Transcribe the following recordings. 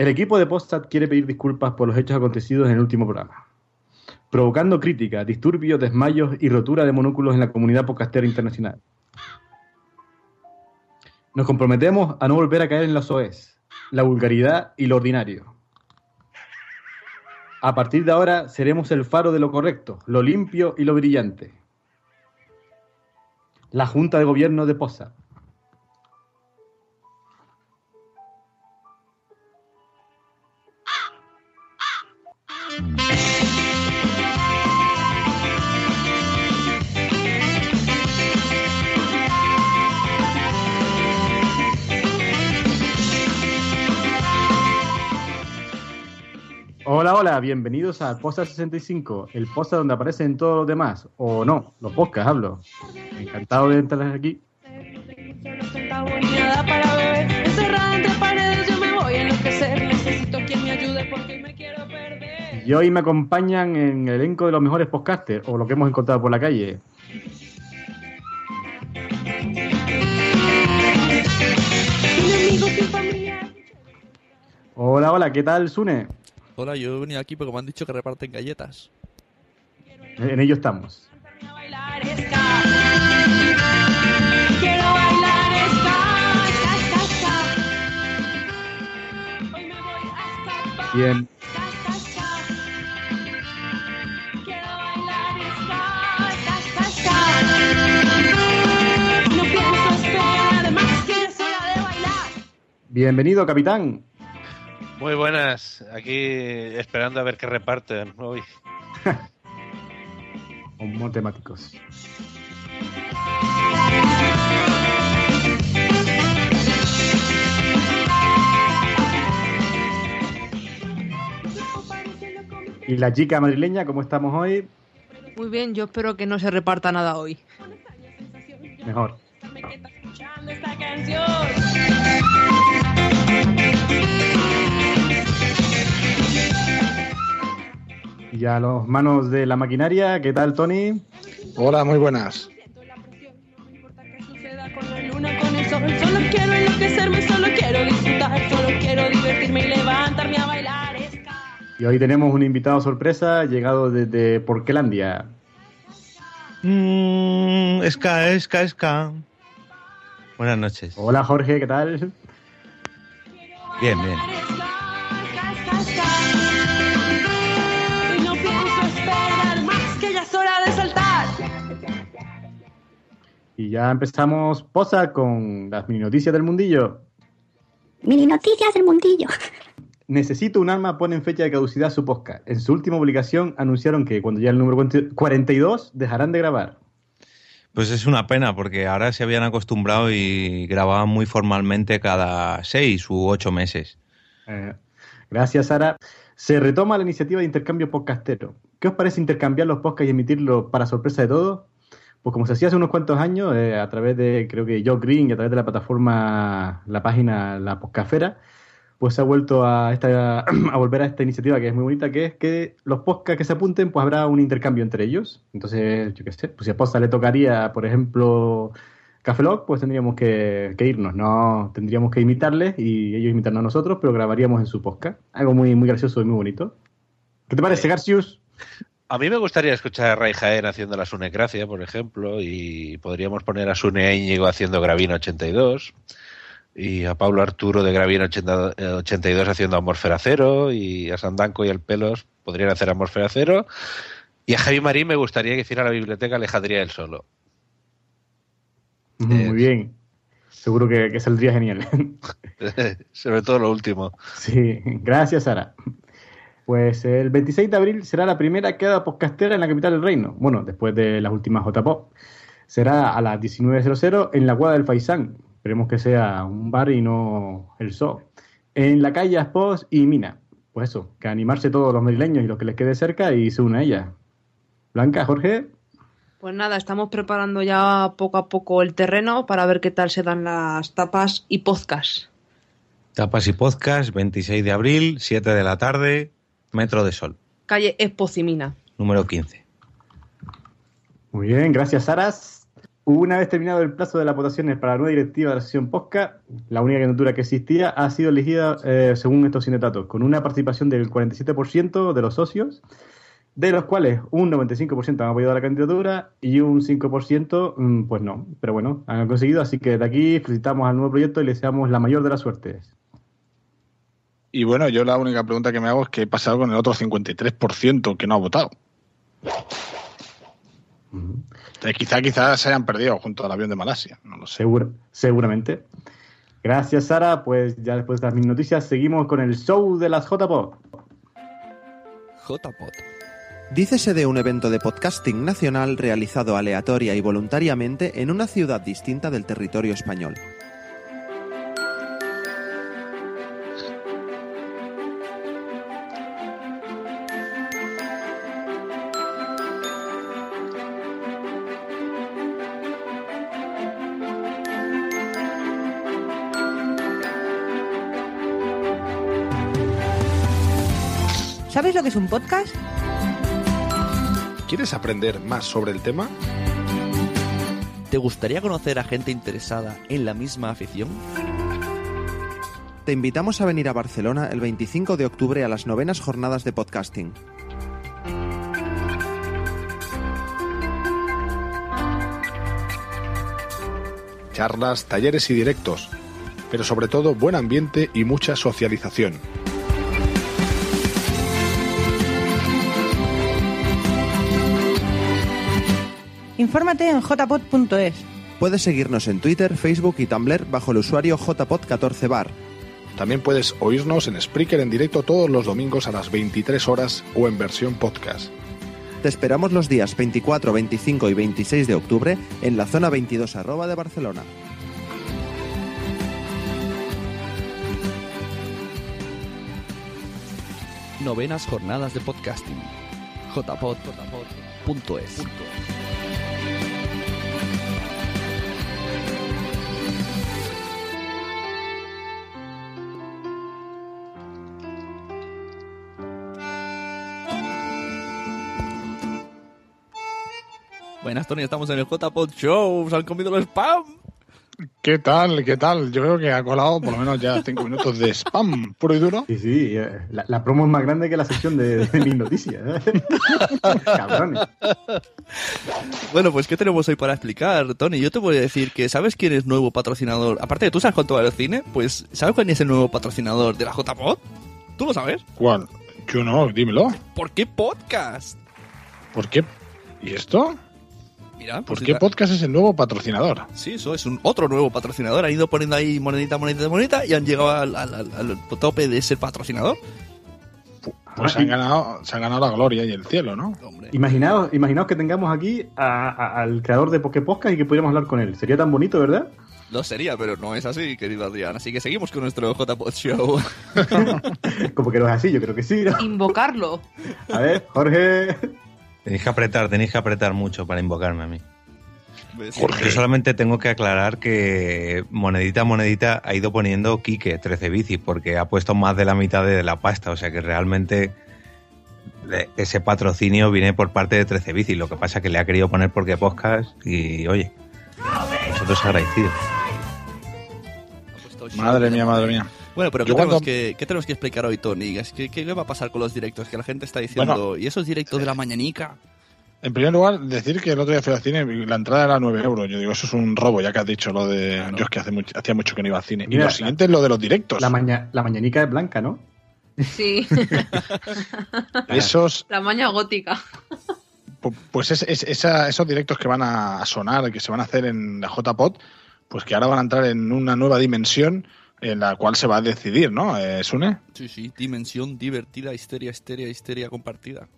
El equipo de Postat quiere pedir disculpas por los hechos acontecidos en el último programa, provocando críticas, disturbios, desmayos y rotura de monóculos en la comunidad podcastera internacional. Nos comprometemos a no volver a caer en la soez, la vulgaridad y lo ordinario. A partir de ahora seremos el faro de lo correcto, lo limpio y lo brillante. La Junta de Gobierno de Postat. Hola, hola, bienvenidos a Posta 65, el posta donde aparecen todos los demás, o no, los podcasts hablo. Encantado de entrar aquí. Y hoy me acompañan en el elenco de los mejores podcasters, o lo que hemos encontrado por la calle. Hola, hola, ¿qué tal, Sune? Hola, yo he venido aquí porque me han dicho que reparten galletas. En ello estamos. Bien. Bienvenido, capitán. Muy buenas, aquí esperando a ver qué reparten hoy. Como temáticos. Y la chica madrileña, ¿cómo estamos hoy? Muy bien, yo espero que no se reparta nada hoy. Mejor. Me Y a los manos de la maquinaria, ¿qué tal, Tony? Hola, muy buenas. Y levantarme a bailar. ska. Y hoy tenemos un invitado sorpresa llegado desde Porquelandia. Mmm, esca, esca, esca. Buenas noches. Hola, Jorge, ¿qué tal? Bien, bien. Y ya empezamos posa con las mini noticias del mundillo. Mini noticias del mundillo. Necesito un arma pone en fecha de caducidad su podcast. En su última publicación anunciaron que cuando ya el número 42 dejarán de grabar. Pues es una pena porque ahora se habían acostumbrado y grababan muy formalmente cada seis u ocho meses. Eh, gracias, Sara. Se retoma la iniciativa de intercambio podcastero. ¿Qué os parece intercambiar los podcasts y emitirlos para sorpresa de todos? Pues como se hacía hace unos cuantos años, eh, a través de, creo que Joe Green y a través de la plataforma, la página La Podcastfera, pues se ha vuelto a, esta, a volver a esta iniciativa que es muy bonita, que es que los podcasts que se apunten, pues habrá un intercambio entre ellos. Entonces, yo qué sé, pues si a Posta le tocaría, por ejemplo, Café Lock, pues tendríamos que, que irnos, no tendríamos que imitarles y ellos imitarnos a nosotros, pero grabaríamos en su podcast. Algo muy, muy gracioso y muy bonito. ¿Qué te parece, Garcius? A mí me gustaría escuchar a Ray Jaén haciendo la Sunecracia, por ejemplo, y podríamos poner a Sune Íñigo haciendo Gravina 82, y a Pablo Arturo de Gravina 80 eh, 82 haciendo Amorfera Cero, y a Sandanco y el Pelos podrían hacer Amorfera Cero, y a Javi Marín me gustaría que hiciera la biblioteca Alejandría él solo. Muy bien. Seguro que, que saldría genial. Sobre todo lo último. Sí, gracias, Sara. Pues el 26 de abril será la primera queda podcastera en la capital del reino. Bueno, después de las últimas JPOP. Será a las 19.00 en la Guada del Faisán. Esperemos que sea un bar y no el zoo. En la calle Aspos y Mina. Pues eso, que animarse todos los madrileños y los que les quede cerca y se unen a ella. Blanca, Jorge, Pues nada, estamos preparando ya poco a poco el terreno para ver qué tal se dan las tapas y podcast. Tapas y podcast, 26 de abril, 7 de la tarde, Metro de Sol, Calle Espocimina. número 15. Muy bien, gracias, Saras. Una vez terminado el plazo de las votaciones para la nueva directiva de la sesión POSCA, la única candidatura que existía ha sido elegida eh, según estos sindicatos, con una participación del 47% de los socios, de los cuales un 95% han apoyado la candidatura y un 5% mm, pues no. Pero bueno, han conseguido, así que de aquí felicitamos al nuevo proyecto y le deseamos la mayor de las suertes. Y bueno, yo la única pregunta que me hago es qué ha pasado con el otro 53% que no ha votado. Eh, Quizá, quizá se hayan perdido junto al avión de Malasia, no lo sé. Seguramente. Gracias, Sara. Pues ya después de las mil noticias, seguimos con el show de las JPO. JPod. Dícese de un evento de podcasting nacional realizado aleatoria y voluntariamente en una ciudad distinta del territorio español. Es un podcast? ¿Quieres aprender más sobre el tema? ¿Te gustaría conocer a gente interesada en la misma afición? Te invitamos a venir a Barcelona el 25 de octubre a las novenas jornadas de podcasting. Charlas, talleres y directos, pero sobre todo buen ambiente y mucha socialización. Infórmate en jpod.es. Puedes seguirnos en Twitter, Facebook y Tumblr bajo el usuario jpod14bar. También puedes oírnos en Spreaker en directo todos los domingos a las 23 horas o en versión podcast. Te esperamos los días 24, 25 y 26 de octubre en la zona 22 arroba de Barcelona. Novenas jornadas de podcasting. JPod. JPod.es. Buenas, Tony, estamos en el JPod Show. Se han comido el spam. ¿Qué tal? ¿Qué tal? Yo creo que ha colado por lo menos ya cinco minutos de spam puro y duro. Sí, sí, eh, la, la promo es más grande que la sección de, de mis noticias. ¿eh? Cabrones. Bueno, pues ¿qué tenemos hoy para explicar, Tony? Yo te voy a decir que ¿sabes quién es nuevo patrocinador? Aparte de tú sabes cuánto vale el cine, pues ¿sabes cuál es el nuevo patrocinador de la JPod? ¿Tú lo sabes? ¿Cuál? Yo no, dímelo. ¿Por qué podcast? ¿Por qué? ¿Y esto? Mira, ¿Por pues qué mira. podcast es el nuevo patrocinador? Sí, eso es un otro nuevo patrocinador. Han ido poniendo ahí monedita, monedita, monedita y han llegado al, al- al- al tope de ser patrocinador. Pues se han, ganado, se han ganado la gloria y el cielo, ¿no? Imaginaos, imaginaos que tengamos aquí a- a- al creador de Poké Podcast y que pudiéramos hablar con él. Sería tan bonito, ¿verdad? Lo sería, pero no es así, querido Adrián. Así que seguimos con nuestro JPod Show. Como que no es así, yo creo que sí. ¿no? Invocarlo. A ver, Jorge. Tenéis que apretar, tenéis que apretar mucho para invocarme a mí. Jorge. Yo solamente tengo que aclarar que monedita a monedita ha ido poniendo Quique 13 bici porque ha puesto más de la mitad de la pasta, o sea que realmente ese patrocinio viene por parte de 13 bici. Lo que pasa es que le ha querido poner porque podcast y oye, nosotros agradecidos. Madre mía, madre mía. Bueno, pero ¿qué Yo tenemos, cuando- que, qué tenemos que explicar hoy, Tony? ¿Qué, qué va a pasar con los directos? Que la gente está diciendo, Bueno. ¿y esos directos de la mañanica? En primer lugar, decir que el otro día fui al cine y la entrada era 9 euros. Yo digo, eso es un robo, ya que has dicho lo de. Yo es que hace mucho- hacía mucho que no iba al cine. y lo siguiente es lo de los directos. La, maña, la mañanica es blanca, ¿no? Sí. Esos, La maña gótica. pu- pues es, es- esa- esos directos que van a sonar, que se van a hacer en la JPod, pues que ahora van a entrar en una nueva dimensión en la cual se va a decidir, ¿no? Eh, Sune. Sí, sí, dimensión divertida, histeria, histeria, histeria compartida.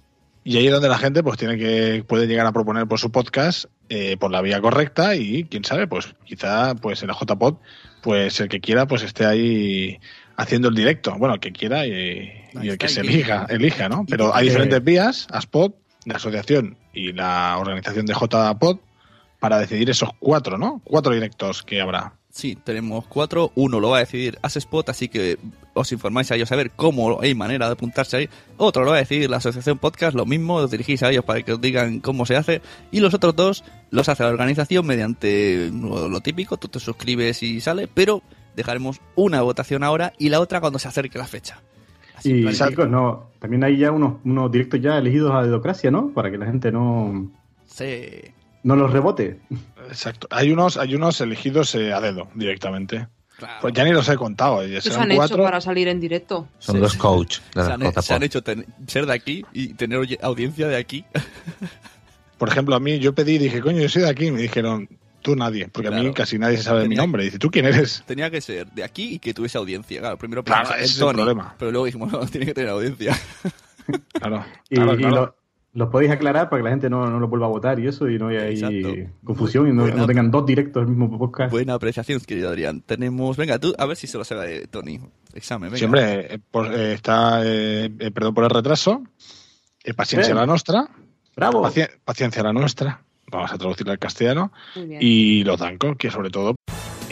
Y ahí es donde la gente pues tiene que puede llegar a proponer por su podcast eh, por la vía correcta y quién sabe pues quizá pues en la JPod pues el que quiera pues esté ahí haciendo el directo. Bueno, el que quiera y, y el que se elija, elija, ¿no? Pero hay diferentes vías, ASPOD, la asociación y la organización de JPod, para decidir esos cuatro, ¿no? Cuatro directos que habrá. Sí, tenemos cuatro. Uno lo va a decidir Asespot, así que os informáis a ellos a ver cómo hay manera de apuntarse ahí. Otro lo va a decidir la Asociación Podcast, lo mismo, os dirigís a ellos para que os digan cómo se hace. Y los otros dos los hace la organización mediante lo, típico, tú te suscribes y sale, pero dejaremos una votación ahora y la otra cuando se acerque la fecha. Así Y chicos, no, también hay ya unos, unos directos ya elegidos a dedocracia, ¿no? Para que la gente no, Sí. no los rebote. Exacto. Hay unos, hay unos elegidos eh, a dedo directamente. Claro. Pues ya ni los he contado. Ya ¿Qué se serán han hecho para salir en directo? Son Sí, los sí. coach de se, han, se han JPod. hecho ten- ser de aquí y tener audiencia de aquí. Por ejemplo, a mí yo pedí, dije, coño, yo soy de aquí. Y me dijeron, tú nadie. Porque a mí casi nadie se sabe mi Tenía- nombre. Dice, ¿tú quién eres? Tenía que ser de aquí y que tuviese audiencia. Claro, primero Claro, ese es el Tony, problema. pero luego dijimos, no, tiene que tener audiencia. Claro. Y, claro, y lo- los podéis aclarar para que la gente no, no lo vuelva a votar y eso, y no haya ahí confusión y no, tengan dos directos del mismo podcast. Buena apreciación, querido Adrián. Tenemos, venga, tú, a ver si se lo sabe Tony. Examen, venga. Sí, hombre, eh, eh, está, eh, eh, perdón por el retraso. Eh, paciencia Bien. la nuestra. ¡Bravo! Paci- paciencia la nuestra. Vamos a traducirlo al castellano. Muy bien. Y los Danco, que sobre todo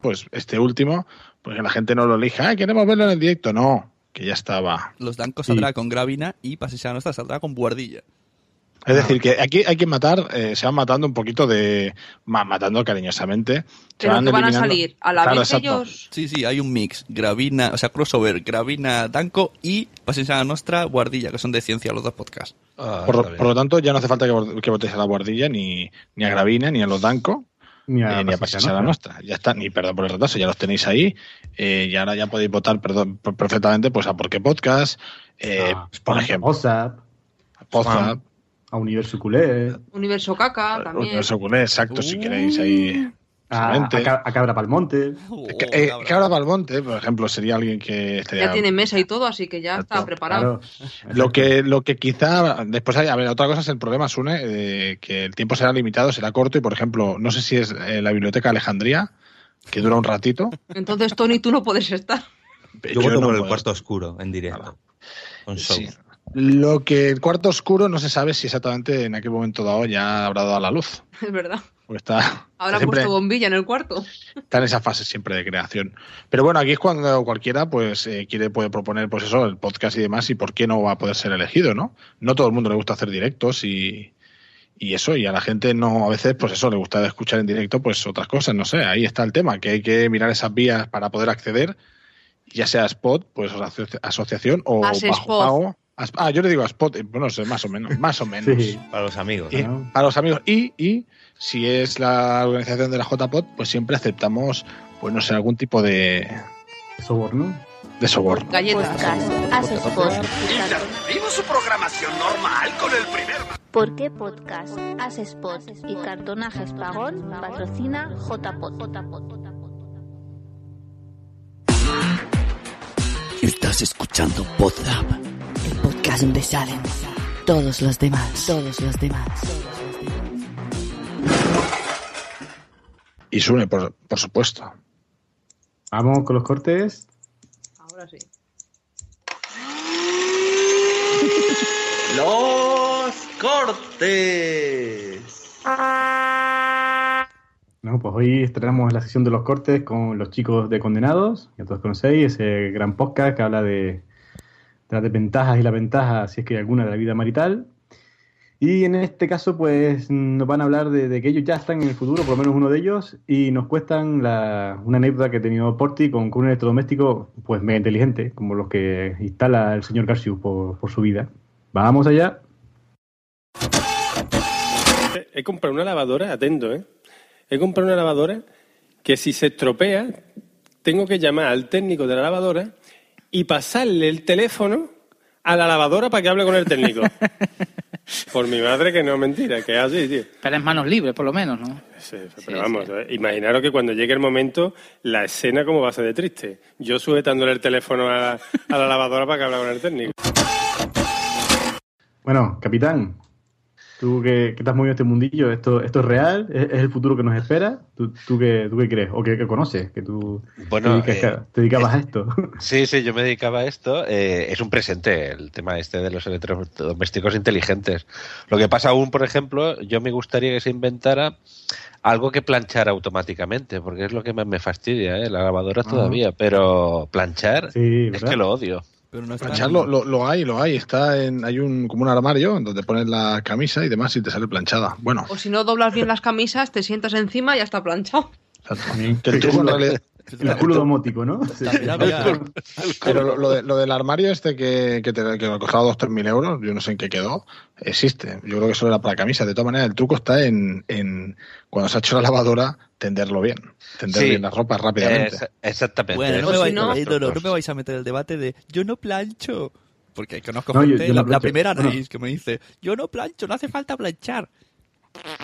pues este último, pues que la gente no lo elija. "Ah, queremos verlo en el directo. No, que ya estaba. Los Dancos saldrá con Gravina y Pasea Nuestra saldrá con Buardilla. Es decir, que aquí hay que matar, eh, se van matando un poquito de. ma- matando cariñosamente. Se Pero que van a salir a la Claro, vez exacto. ellos. Sí, sí, hay un mix. Gravina, o sea, crossover, Gravina, Danco y Pasea Nuestra, Buardilla, que son de ciencia los dos podcasts. Ah, Por, está lo tanto, ya no hace falta que, que votéis a la guardilla, ni, ni a Gravina, ni a los Danco, Ni eh, ni a Pasilla Pasarela Nostra. Nuestra. Ya está, ni perdón por el retraso, ya los tenéis ahí. eh, y ahora ya podéis votar perdón, per- perfectamente pues a Por qué Podcast, eh, Ah, por a ejemplo, WhatsApp, a Podzap, a Universo Culé, Universo Caca también. Universo Culé, exacto, si queréis ahí. A, Excelente. a Ca- a Cabra Palmonte. Oh, Que, eh, Cabra Balmonte, por ejemplo, sería alguien que estaría Ya tiene mesa y todo, así que ya Exacto, está preparado. Claro. Lo que, lo que quizá después hay, a ver, otra cosa es el problema, Sune, eh, que el tiempo será limitado, será corto y, por ejemplo, no sé si es eh, la biblioteca Alejandría, que dura un ratito. Entonces, Tony, tú no puedes estar. Yo, voto no por el cuarto oscuro en directo. Con show. Sí. Lo que el cuarto oscuro no se sabe si exactamente en aquel momento dado ya habrá dado a la luz. Es verdad. Porque está, Ahora siempre puesto bombilla en el cuarto. está en esa fase siempre de creación. Pero bueno, aquí es cuando cualquiera pues eh, quiere puede proponer pues eso, el podcast y demás, y por qué no va a poder ser elegido, ¿no? No todo el mundo le gusta hacer directos y, y eso, y a la gente no, a veces, pues eso, le gusta escuchar en directo, pues otras cosas, no sé, ahí está el tema, que hay que mirar esas vías para poder acceder, ya sea Spot, pues asoci- asociación o As bajo Spot. pago. As- Ah, yo le digo a Spot, eh, bueno, sé, más o menos, más o menos. Sí. Para los amigos. Y ¿no? para los amigos. Y, y si es la organización de la JPOT, pues siempre aceptamos, pues no sé, algún tipo de, Soborno. de soborno. Galletas. Podcast, spot. Interrumpimos su programación normal con el primer... ¿Por qué podcast? Haz spot y cartonajes pagón patrocina JPod. Estás escuchando Podzap, el podcast donde salen todos los demás, todos los demás. Y Sune, por, por supuesto. Vamos con los cortes. Ahora sí. ¡Los cortes! No, pues hoy estrenamos la sesión de los cortes con los chicos de Condenados, que todos conocéis, ese gran podcast que habla de, de las desventajas y las ventajas, si es que hay alguna, de la vida marital. Y en este caso, pues nos van a hablar de, que ellos ya están en el futuro, por lo menos uno de ellos, y nos cuestan la- una anécdota que ha tenido Porti con, con un electrodoméstico, pues mega inteligente, como los que instala el señor Garcius por, por su vida. Vamos allá. He comprado una lavadora, atento, ¿eh? He comprado una lavadora que si se estropea, tengo que llamar al técnico de la lavadora y pasarle el teléfono a la lavadora para que hable con el técnico. Por mi madre que no es mentira, que es así, tío. Pero es manos libres, por lo menos, ¿no? Sí, pero vamos, eh, imaginaros que cuando llegue el momento, la escena como va a ser de triste. Yo sujetándole el teléfono a la, a la lavadora para que hable con el técnico. Bueno, capitán, tú que, que estás muy en este mundillo, ¿esto, esto es real? ¿Es, es el futuro que nos espera? ¿Tú, tú, qué, tú qué crees? ¿O qué, qué conoces? ¿Que tú Bueno, te, dedicas- eh, te dedicabas a esto? Sí, sí, yo me dedicaba a esto. eh, es un presente el tema este de los electrodomésticos inteligentes. Lo que pasa aún, por ejemplo, yo me gustaría que se inventara algo que planchara automáticamente, porque es lo que más me fastidia, ¿eh? la lavadora Ah. todavía, pero planchar Sí, es que lo odio. Pero no está Planchar lo, lo- lo hay, lo hay. Está en, hay un, como un armario en donde pones la camisa y demás y te sale planchada. Bueno, O si no doblas bien las camisas, te sientas encima y ya está planchado. el truco en realidad- El culo domótico, ¿no? Pero lo, lo de- lo del armario este que, que, te, que me costaba dos, tres mil euros, yo no sé en qué quedó, existe. Yo creo que solo era para camisa. De todas maneras, el truco está en, en cuando se ha hecho la lavadora, tenderlo bien. Tender Sí. bien las ropas rápidamente. Es- exactamente. Bueno, no Eso me, vais, no, no, no trucos. me vais a meter el debate de yo no plancho. Porque conozco No, gente, yo la, primera raíz que me dice, yo no plancho, no hace falta planchar.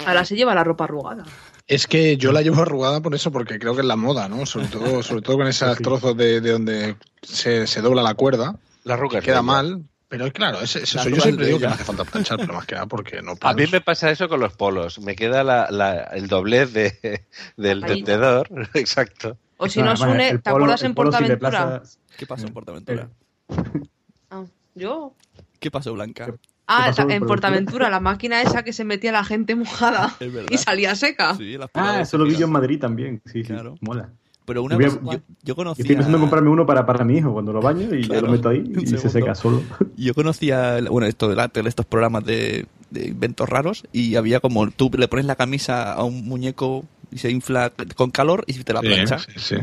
Ahora se lleva la ropa arrugada. Es que yo la llevo arrugada por eso, porque creo que es la moda, ¿no? Sobre todo, sobre todo con esos trozos de, de donde se, se dobla la cuerda. La arruga que es queda mal. Pero claro, es, es La eso. Yo siempre digo que no hace falta planchar, pero más que nada porque no A mí me pasa eso con los polos. Me queda la, la- el doblez de, del tendedor. Exacto. O si no, Sune, el ¿te polo- acuerdas en si Portaventura? plazas- ¿Qué pasó en Portaventura? Ah, ¿Yo? ¿Qué pasó, Blanca? Ah, en en Portaventura, la máquina esa que se metía la gente mojada y salía seca. Sí, las Ah, eso lo vi yo en. Madrid también. Sí, sí, Claro. mola. Pero una cosa, yo, yo conocía... estoy pensando en comprarme uno para, para mi hijo cuando lo baño y ya Claro, lo meto ahí y se seca solo. Yo conocía, bueno, esto de la tele, estos programas de, de inventos raros, y había como, tú le pones la camisa a un muñeco y se infla con calor y te la Sí, plancha. sí, sí.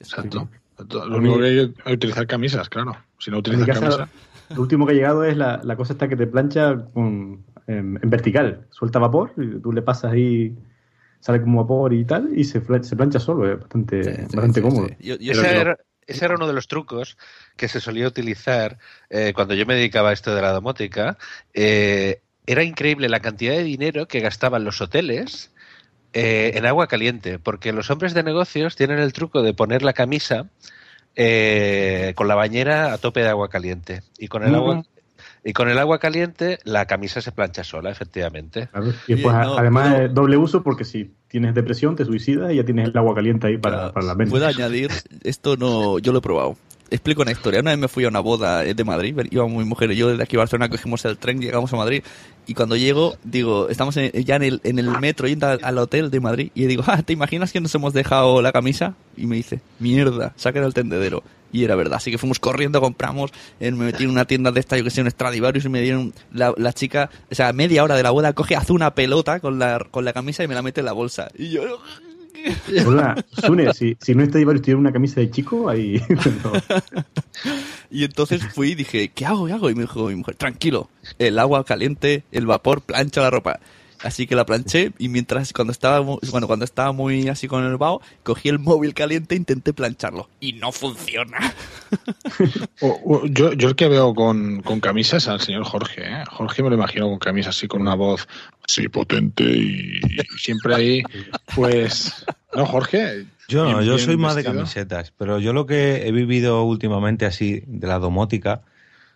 Exacto. Lo único que hay que utilizar camisas, claro. Si no utilizas casa, camisa. lo último que ha llegado es la, la cosa esta que te plancha con- en, en vertical. Suelta vapor y tú le pasas ahí, sale como vapor y tal, y se, se plancha solo. Es bastante, bastante cómodo. Yo- yo Ese era, ese era uno de los trucos que se solía utilizar eh, cuando yo me dedicaba a esto de la domótica. Eh, era increíble la cantidad de dinero que gastaban los hoteles eh, en agua caliente, porque los hombres de negocios tienen el truco de poner la camisa eh, con la bañera a tope de agua caliente y con el agua y con el agua caliente la camisa se plancha sola, efectivamente. Claro. Y después, no, además, es doble uso porque si tienes depresión, te suicidas y ya tienes el agua caliente ahí para, para la mente. Puedo añadir, esto no, yo lo he probado. Explico una historia. Una vez me fui a una boda eh, de Madrid, íbamos mi mujer y yo desde aquí a Barcelona, cogimos el tren, llegamos a Madrid y cuando llego, digo, estamos en- ya en el, en el metro yendo al, al hotel de Madrid y digo, ah, ¿te imaginas que nos hemos dejado la camisa? Y me dice, mierda, saquen el tendedero. Y era verdad, así que fuimos corriendo, compramos, eh, me metí en una tienda de esta, yo que sé, un Stradivarius y me dieron, la, la chica, o sea, media hora de la boda coge, hace una pelota con la, con la camisa y me la mete en la bolsa. Y yo, Hola, Sune, si, si no varios tiene una camisa de chico, ahí. no. Y entonces fui y dije, ¿qué hago? ¿Qué hago? Y me dijo mi mujer, tranquilo, el agua caliente, el vapor plancha la ropa. Así que la planché y mientras cuando estaba bueno cuando estaba muy así con el vaho, cogí el móvil caliente e intenté plancharlo y no funciona. O- o- yo, yo el que veo con, con camisas al señor Jorge. ¿eh? Jorge me lo imagino con camisa así, con una voz así potente y, y siempre ahí, pues... No, Jorge. Yo no, yo soy más de camisetas, pero yo lo que he vivido últimamente así de la domótica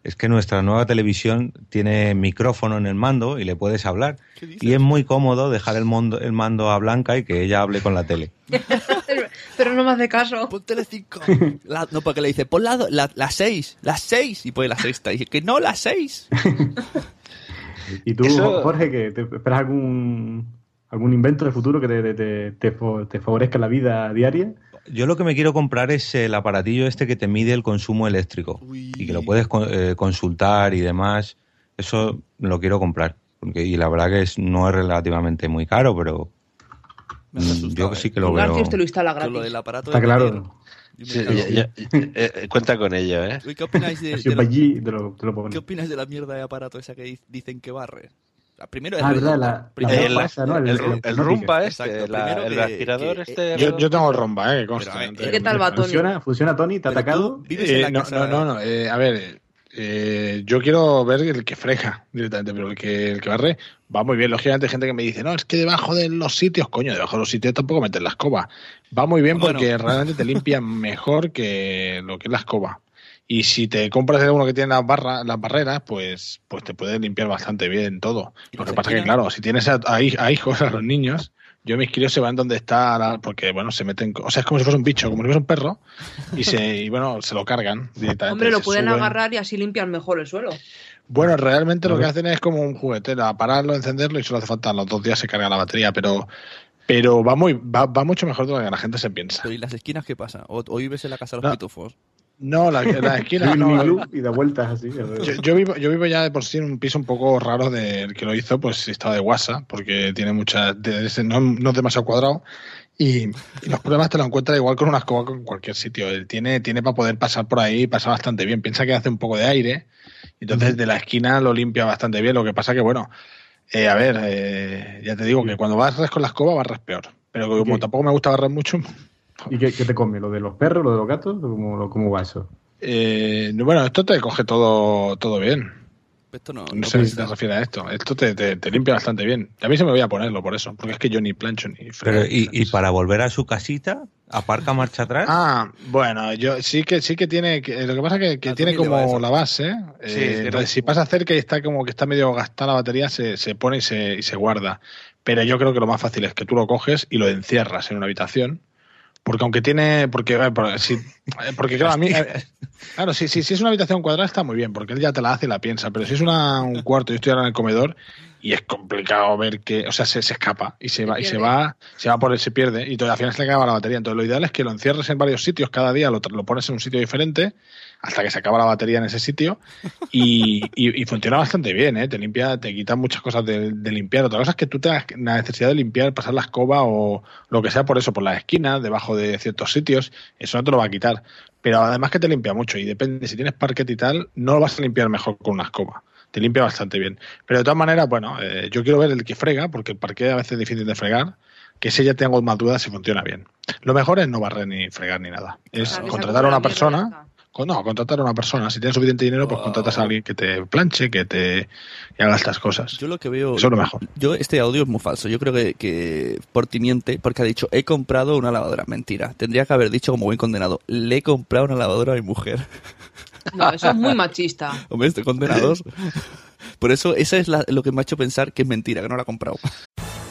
es que nuestra nueva televisión tiene micrófono en el mando y le puedes hablar. Y es muy cómodo dejar el, mondo- el mando a Blanca y que ella hable con la tele. Pero no me hace caso. Pon Telecinco. La- no, porque le dice, pon la, la, la seis, la seis, y pone la sexta. Y dice, que no, la seis. ¿Y tú, Eso- Jorge, que te esperas algún, algún invento de futuro que te, te, te- te fo- te favorezca la vida diaria? Yo lo que me quiero comprar es el aparatillo este que te mide el consumo eléctrico y que lo puedes co- eh, consultar y demás. Eso lo quiero comprar. Porque, y la verdad que es, no es relativamente muy caro, pero yo sí que lo veo. Garcius te lo instala Con lo gratis. del aparato Está de claro. Sí, ya- ya- eh, eh, cuenta con ello, ¿eh? Uy, ¿Qué opináis de, de la, allí te lo, te lo pones. ¿Qué opináis de la mierda de aparato esa que di- dicen que barre? Primero Ah, el, verdad, la, primero- la El- esa, ¿no? el- rumba este, Exacto, la- primero el que- aspirador que- este. Yo, yo tengo el romba, eh, consta. Pero, eh. ¿Qué tal va, Tony? ¿Funciona, ¿Funciona, Tony? ¿Te ha atacado? Eh, no, casa- no, no, no, eh, a ver, eh, yo quiero ver el que frega directamente, pero el que, el que barre va muy bien. Lógicamente hay gente que me dice, no, es que debajo de los sitios, coño, debajo de los sitios tampoco metes la escoba. Va muy bien Bueno. porque realmente te limpia mejor que lo que es la escoba. Y si te compras el uno que tiene las barras, las barreras, pues, pues te puede limpiar bastante bien todo. ¿Y Lo que pasa que, esquinas? claro, si tienes a, a hij- a hijos, a los niños, yo mis críos se van donde está, la- porque bueno, se meten, o sea, es como si fuese un bicho, como si fuese un perro, y se, y bueno, se lo cargan directamente. Hombre, lo pueden suben. agarrar y así limpian mejor el suelo. Bueno, realmente lo que hacen es como un juguete, a pararlo, encenderlo y solo hace falta los dos días se carga la batería, pero pero va muy va, va mucho mejor de lo que la gente se piensa. Pero ¿y las esquinas qué pasa? ¿O, o vives en la casa de los No. pitufos? No, la, la esquina no, y da vueltas así. Yo, yo vivo, yo vivo ya de por sí en un piso un poco raro del que lo hizo, pues estaba de WhatsApp, porque tiene muchas, de ese- no, no es demasiado cuadrado. Y, y los problemas te lo encuentras igual con una escoba que en cualquier sitio. Él tiene, tiene para poder pasar por ahí y pasa bastante bien. Piensa que hace un poco de aire, entonces de la esquina lo limpia bastante bien. Lo que pasa que, bueno, eh, a ver, eh, ya te digo que cuando barres con la escoba barres peor. Pero como tampoco me gusta barrer mucho, ¿Y qué, qué te come? ¿Lo de los perros, lo de los gatos? ¿Cómo, cómo va eso? eh, bueno, esto te coge todo, todo bien. Esto no, No no sé si te refieres a esto. Esto te, te- te limpia bastante bien. A mí se me voy a ponerlo por eso, porque es que yo ni plancho ni frego. Pero, y, y para volver a su casita, aparca marcha atrás. Ah, bueno, yo sí que sí que tiene. que- lo que pasa es que, que tiene como la base. eh, Sí, tiene entonces, un- si pasa cerca y está como que está medio gastada la batería, se, se pone y se, y se guarda. Pero yo creo que lo más fácil es que tú lo coges y lo encierras en una habitación. Porque aunque tiene. Porque, eh, si- eh, porque claro, a mí. eh, Claro, si, si, si es una habitación cuadrada está muy bien, porque él ya te la hace y la piensa. Pero si es una, un cuarto, yo estoy ahora en el comedor y es complicado ver que. O sea, se, se escapa y se va, y se va, se va por él, se pierde. Y todo, al final se le acaba la batería. Entonces, lo ideal es que lo encierres en varios sitios cada día, lo, lo pones en un sitio diferente hasta que se acaba la batería en ese sitio y, y- y funciona bastante bien, ¿eh? te limpia, te quita muchas cosas de, de limpiar. Otra cosa es que tú tengas la necesidad de limpiar, pasar la escoba o lo que sea por eso, por las esquinas, debajo de ciertos sitios, eso no te lo va a quitar. Pero además que te limpia mucho y depende, si tienes parquet y tal, no lo vas a limpiar mejor con una escoba. Te limpia bastante bien. Pero de todas maneras, bueno, eh, yo quiero ver el que frega, porque el parquet a veces es difícil de fregar, que ese ya tengo más dudas si funciona bien. Lo mejor es no barrer ni fregar ni nada. Es Claro, contratar a una persona. No, contratar a una persona. Si tienes suficiente dinero, pues contratas a alguien que te planche, que te que haga estas cosas. Yo lo que veo. Eso es lo mejor. Yo, este audio es muy falso. Yo creo que, que por ti miente, porque ha dicho, he comprado una lavadora. Mentira. Tendría que haber dicho, como buen condenado, le he comprado una lavadora a mi mujer. No, eso es muy machista. Hombre, estoy condenados. Por eso, esa es la- lo que me ha hecho pensar que es mentira, que no la ha comprado.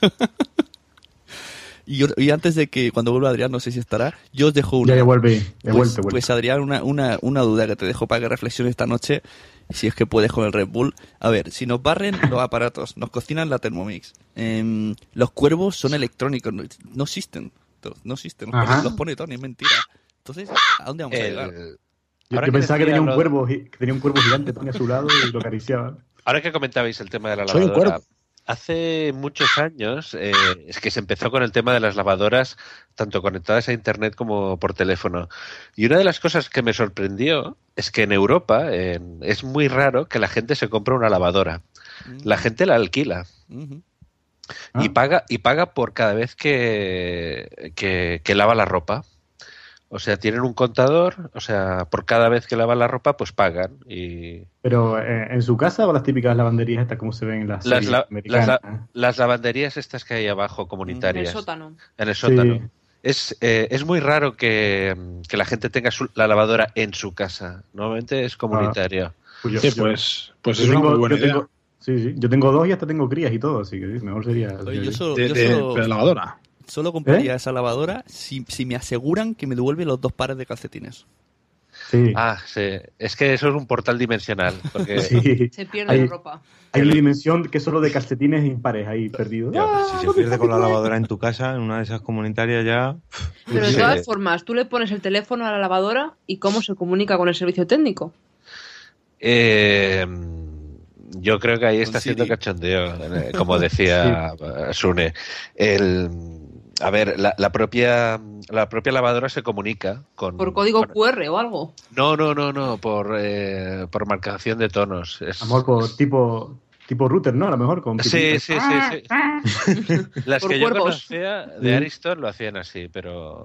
Y, yo- y antes de que cuando vuelva Adrián, no sé si estará, yo os dejo una. Ya, ya vuelve. He pues, vuelto, he vuelto. pues, Adrián, una, una, una duda que te dejo para que reflexiones esta noche, si es que puedes con el Red Bull. A ver, si nos barren los aparatos, nos cocinan la Thermomix, em, los cuervos son electrónicos, no, no existen. No existen, los pone, los pone Tony, es mentira. Entonces, ¿a dónde vamos a llegar? Yo, yo que pensaba que tenía un cuervo, que tenía un cuervo gigante Tony a su lado y lo acariciaba. Ahora que comentabais el tema de la Soy un lavadora, cuervo. Hace muchos años eh, es que se empezó con el tema de las lavadoras, tanto conectadas a internet como por teléfono. Y una de las cosas que me sorprendió es que en Europa es muy raro que la gente se compre una lavadora. La gente la alquila. Y paga y paga por cada vez que, que, que lava la ropa O sea, tienen un contador, o sea, por cada vez que lavan la ropa, pues pagan. Y Pero eh, en su casa o las típicas lavanderías estas como se ven en las las, la- americanas. las, la- las lavanderías estas que hay abajo, comunitarias. En el sótano. En el sótano. Sí. Es, eh, es muy raro que, que la gente tenga su- la lavadora en su casa. Normalmente es comunitaria. Pues yo- Sí, yo- pues, pues yo es una tengo- muy buena idea. tengo- sí, sí, yo tengo dos y hasta tengo crías y todo, así que mejor sería. Yo De- yo de- solo- de lavadora. Solo compraría ¿Eh? esa lavadora si, si me aseguran que me devuelve los dos pares de calcetines. Sí. Ah, sí. Es que eso es un portal dimensional. Porque Sí. Se pierde Hay- la ropa. Hay una dimensión que es solo de calcetines impares ahí perdidos. Ya, ¡Ah! si se pierde con la lavadora en tu casa, en una de esas comunitarias ya. Pero de Sí. todas formas, tú le pones el teléfono a la lavadora y cómo se comunica con el servicio técnico. eh, yo creo que ahí está haciendo cachondeo, eh, como decía Sune. El, a ver, la, la propia la propia lavadora se comunica con Por código con- QR o algo. No, no, no, no, por eh, por marcación de tonos. Es- A lo mejor por tipo, tipo router, ¿no? A lo mejor con Sí, sí, sí, sí. Las Por que yo conocía de Sí. Ariston lo hacían así, pero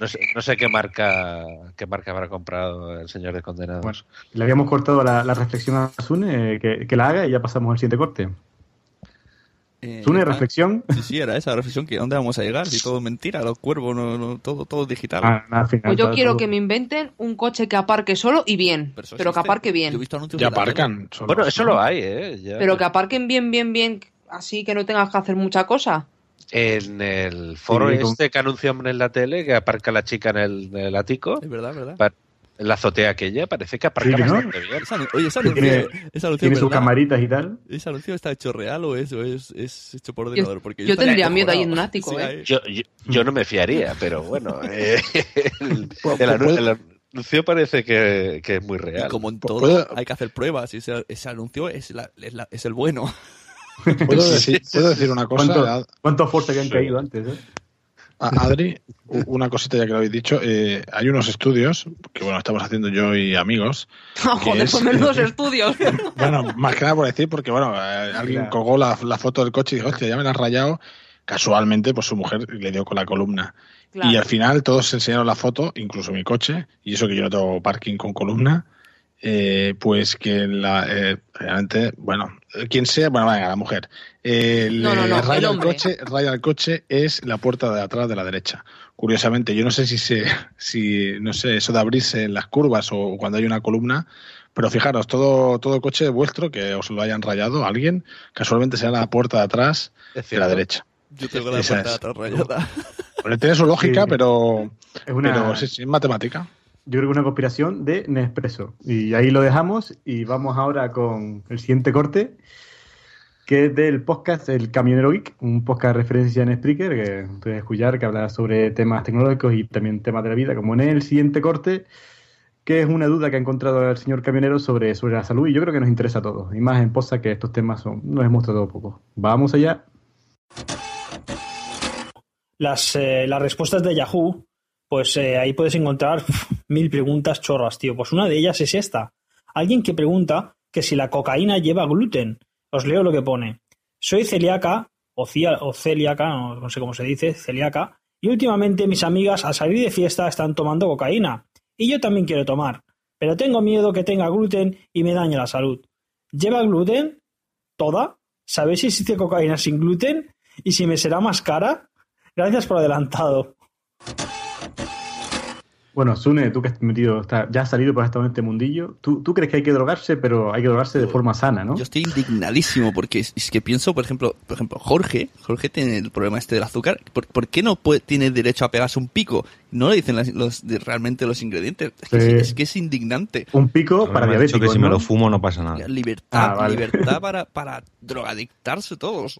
no sé, no sé qué marca qué marca habrá comprado el señor de condenados. Bueno, le habíamos cortado la, la reflexión a Sune, eh, que, que la haga y ya pasamos al siguiente corte. Eh, Sune, ah, reflexión. Sí, sí, era esa reflexión que ¿dónde vamos a llegar? Si todo es mentira, los cuervos, no, no, todo, todo es digital. Ah, nada, al final, Pues yo todo- quiero todo- que me inventen un coche que aparque solo y bien. Pero que aparque Yo he bien. visto anuncios Ya aparcan. solos, Bueno, eso ¿no? lo hay, ¿eh? Ya. Pero que aparquen bien, bien, bien. Así que no tengas que hacer mucha cosa. En el foro Sí, con- este que anunciaban en la tele, que aparca la chica en el, en el ático, Es verdad, es verdad. La azotea aquella, parece que aparca Sí, ¿no? bastante bien. Esa- oye, Que anuncio, tiene, tiene sus camaritas y tal. ¿Ese anuncio está hecho real o es, o es, es hecho por ordenador? Porque yo tendría miedo ahí en un ático, Sí, ¿eh? Yo, yo, yo no me fiaría, pero bueno, eh, el, Pues, el anu- pues, el anuncio parece que, que es muy Y real. como en todo, puedo- hay que hacer pruebas. Y ese, ese anuncio es, la- es, la- es el bueno. ¿Puedo decir, puedo decir una cosa? ¿Cuánto, Ad- ¿Cuántos Force que han caído antes? eh? A- Adri, una cosita ya que lo habéis dicho. eh, hay unos estudios que, bueno, estamos haciendo yo y amigos. Ah, joder, es- pues menudos estudios. Bueno, más que nada por decir, porque, bueno, eh, alguien Claro. colgó la, la foto del coche y dijo, hostia, ya me la has rayado. Casualmente, pues su mujer le dio con la columna. Claro. Y al final todos enseñaron la foto, incluso mi coche, y eso que yo no tengo parking con columna, eh, pues que la, eh, realmente, bueno, eh, quien sea, bueno, venga, la mujer, eh, No, raya el, coche, raya el coche es la puerta de atrás de la derecha. Curiosamente, yo no sé si se, si, no sé, eso de abrirse en las curvas o cuando hay una columna, pero fijaros, todo, todo coche vuestro que os lo hayan rayado alguien, casualmente será la puerta de atrás de la derecha. Yo tengo la Esa puerta es. atrás rayada. Bueno, tiene su lógica, Sí. pero, Es una, pero sí, sí, es matemática. Yo creo que una conspiración de Nespresso. Y ahí lo dejamos y vamos ahora con el siguiente corte, que es del podcast El Camionero Geek, un podcast de referencia en Spreaker, que puedes escuchar, que habla sobre temas tecnológicos y también temas de la vida, como en el siguiente corte, que es una duda que ha encontrado el señor camionero sobre, sobre la salud y yo creo que nos interesa a todos, y más en posa que estos temas son, nos hemos tratado poco. Vamos allá. las, eh, las respuestas de Yahoo, pues eh, ahí puedes encontrar mil preguntas chorras, tío. Pues una de ellas es esta. Alguien que pregunta que si la cocaína lleva gluten. Os leo lo que pone. Soy celíaca, o, cia- o celíaca, no, sé cómo se dice, celíaca, y últimamente mis amigas al salir de fiesta están tomando cocaína. Y yo también quiero tomar, pero tengo miedo que tenga gluten y me dañe la salud. ¿Lleva gluten? ¿Toda? ¿Sabéis si existe cocaína sin gluten? ¿Y si me será más cara? Gracias por adelantado. Bueno, Sune, tú que has metido, está- ya has salido por estado en este mundillo, ¿tú, tú crees que hay que drogarse, pero hay que drogarse de forma sana, ¿no? Yo estoy indignadísimo porque es, es que pienso, por ejemplo, por ejemplo, Jorge, Jorge tiene el problema este del azúcar. ¿Por, por qué no puede- tiene derecho a pegarse un pico? No le dicen las- los, de- realmente los ingredientes. Es que, es, Sí. es que es indignante. Un pico A para mí me ha dicho diabéticos, que si me ¿no? lo fumo no pasa nada. Libertad, Ah, vale. libertad para, para drogadictarse todos.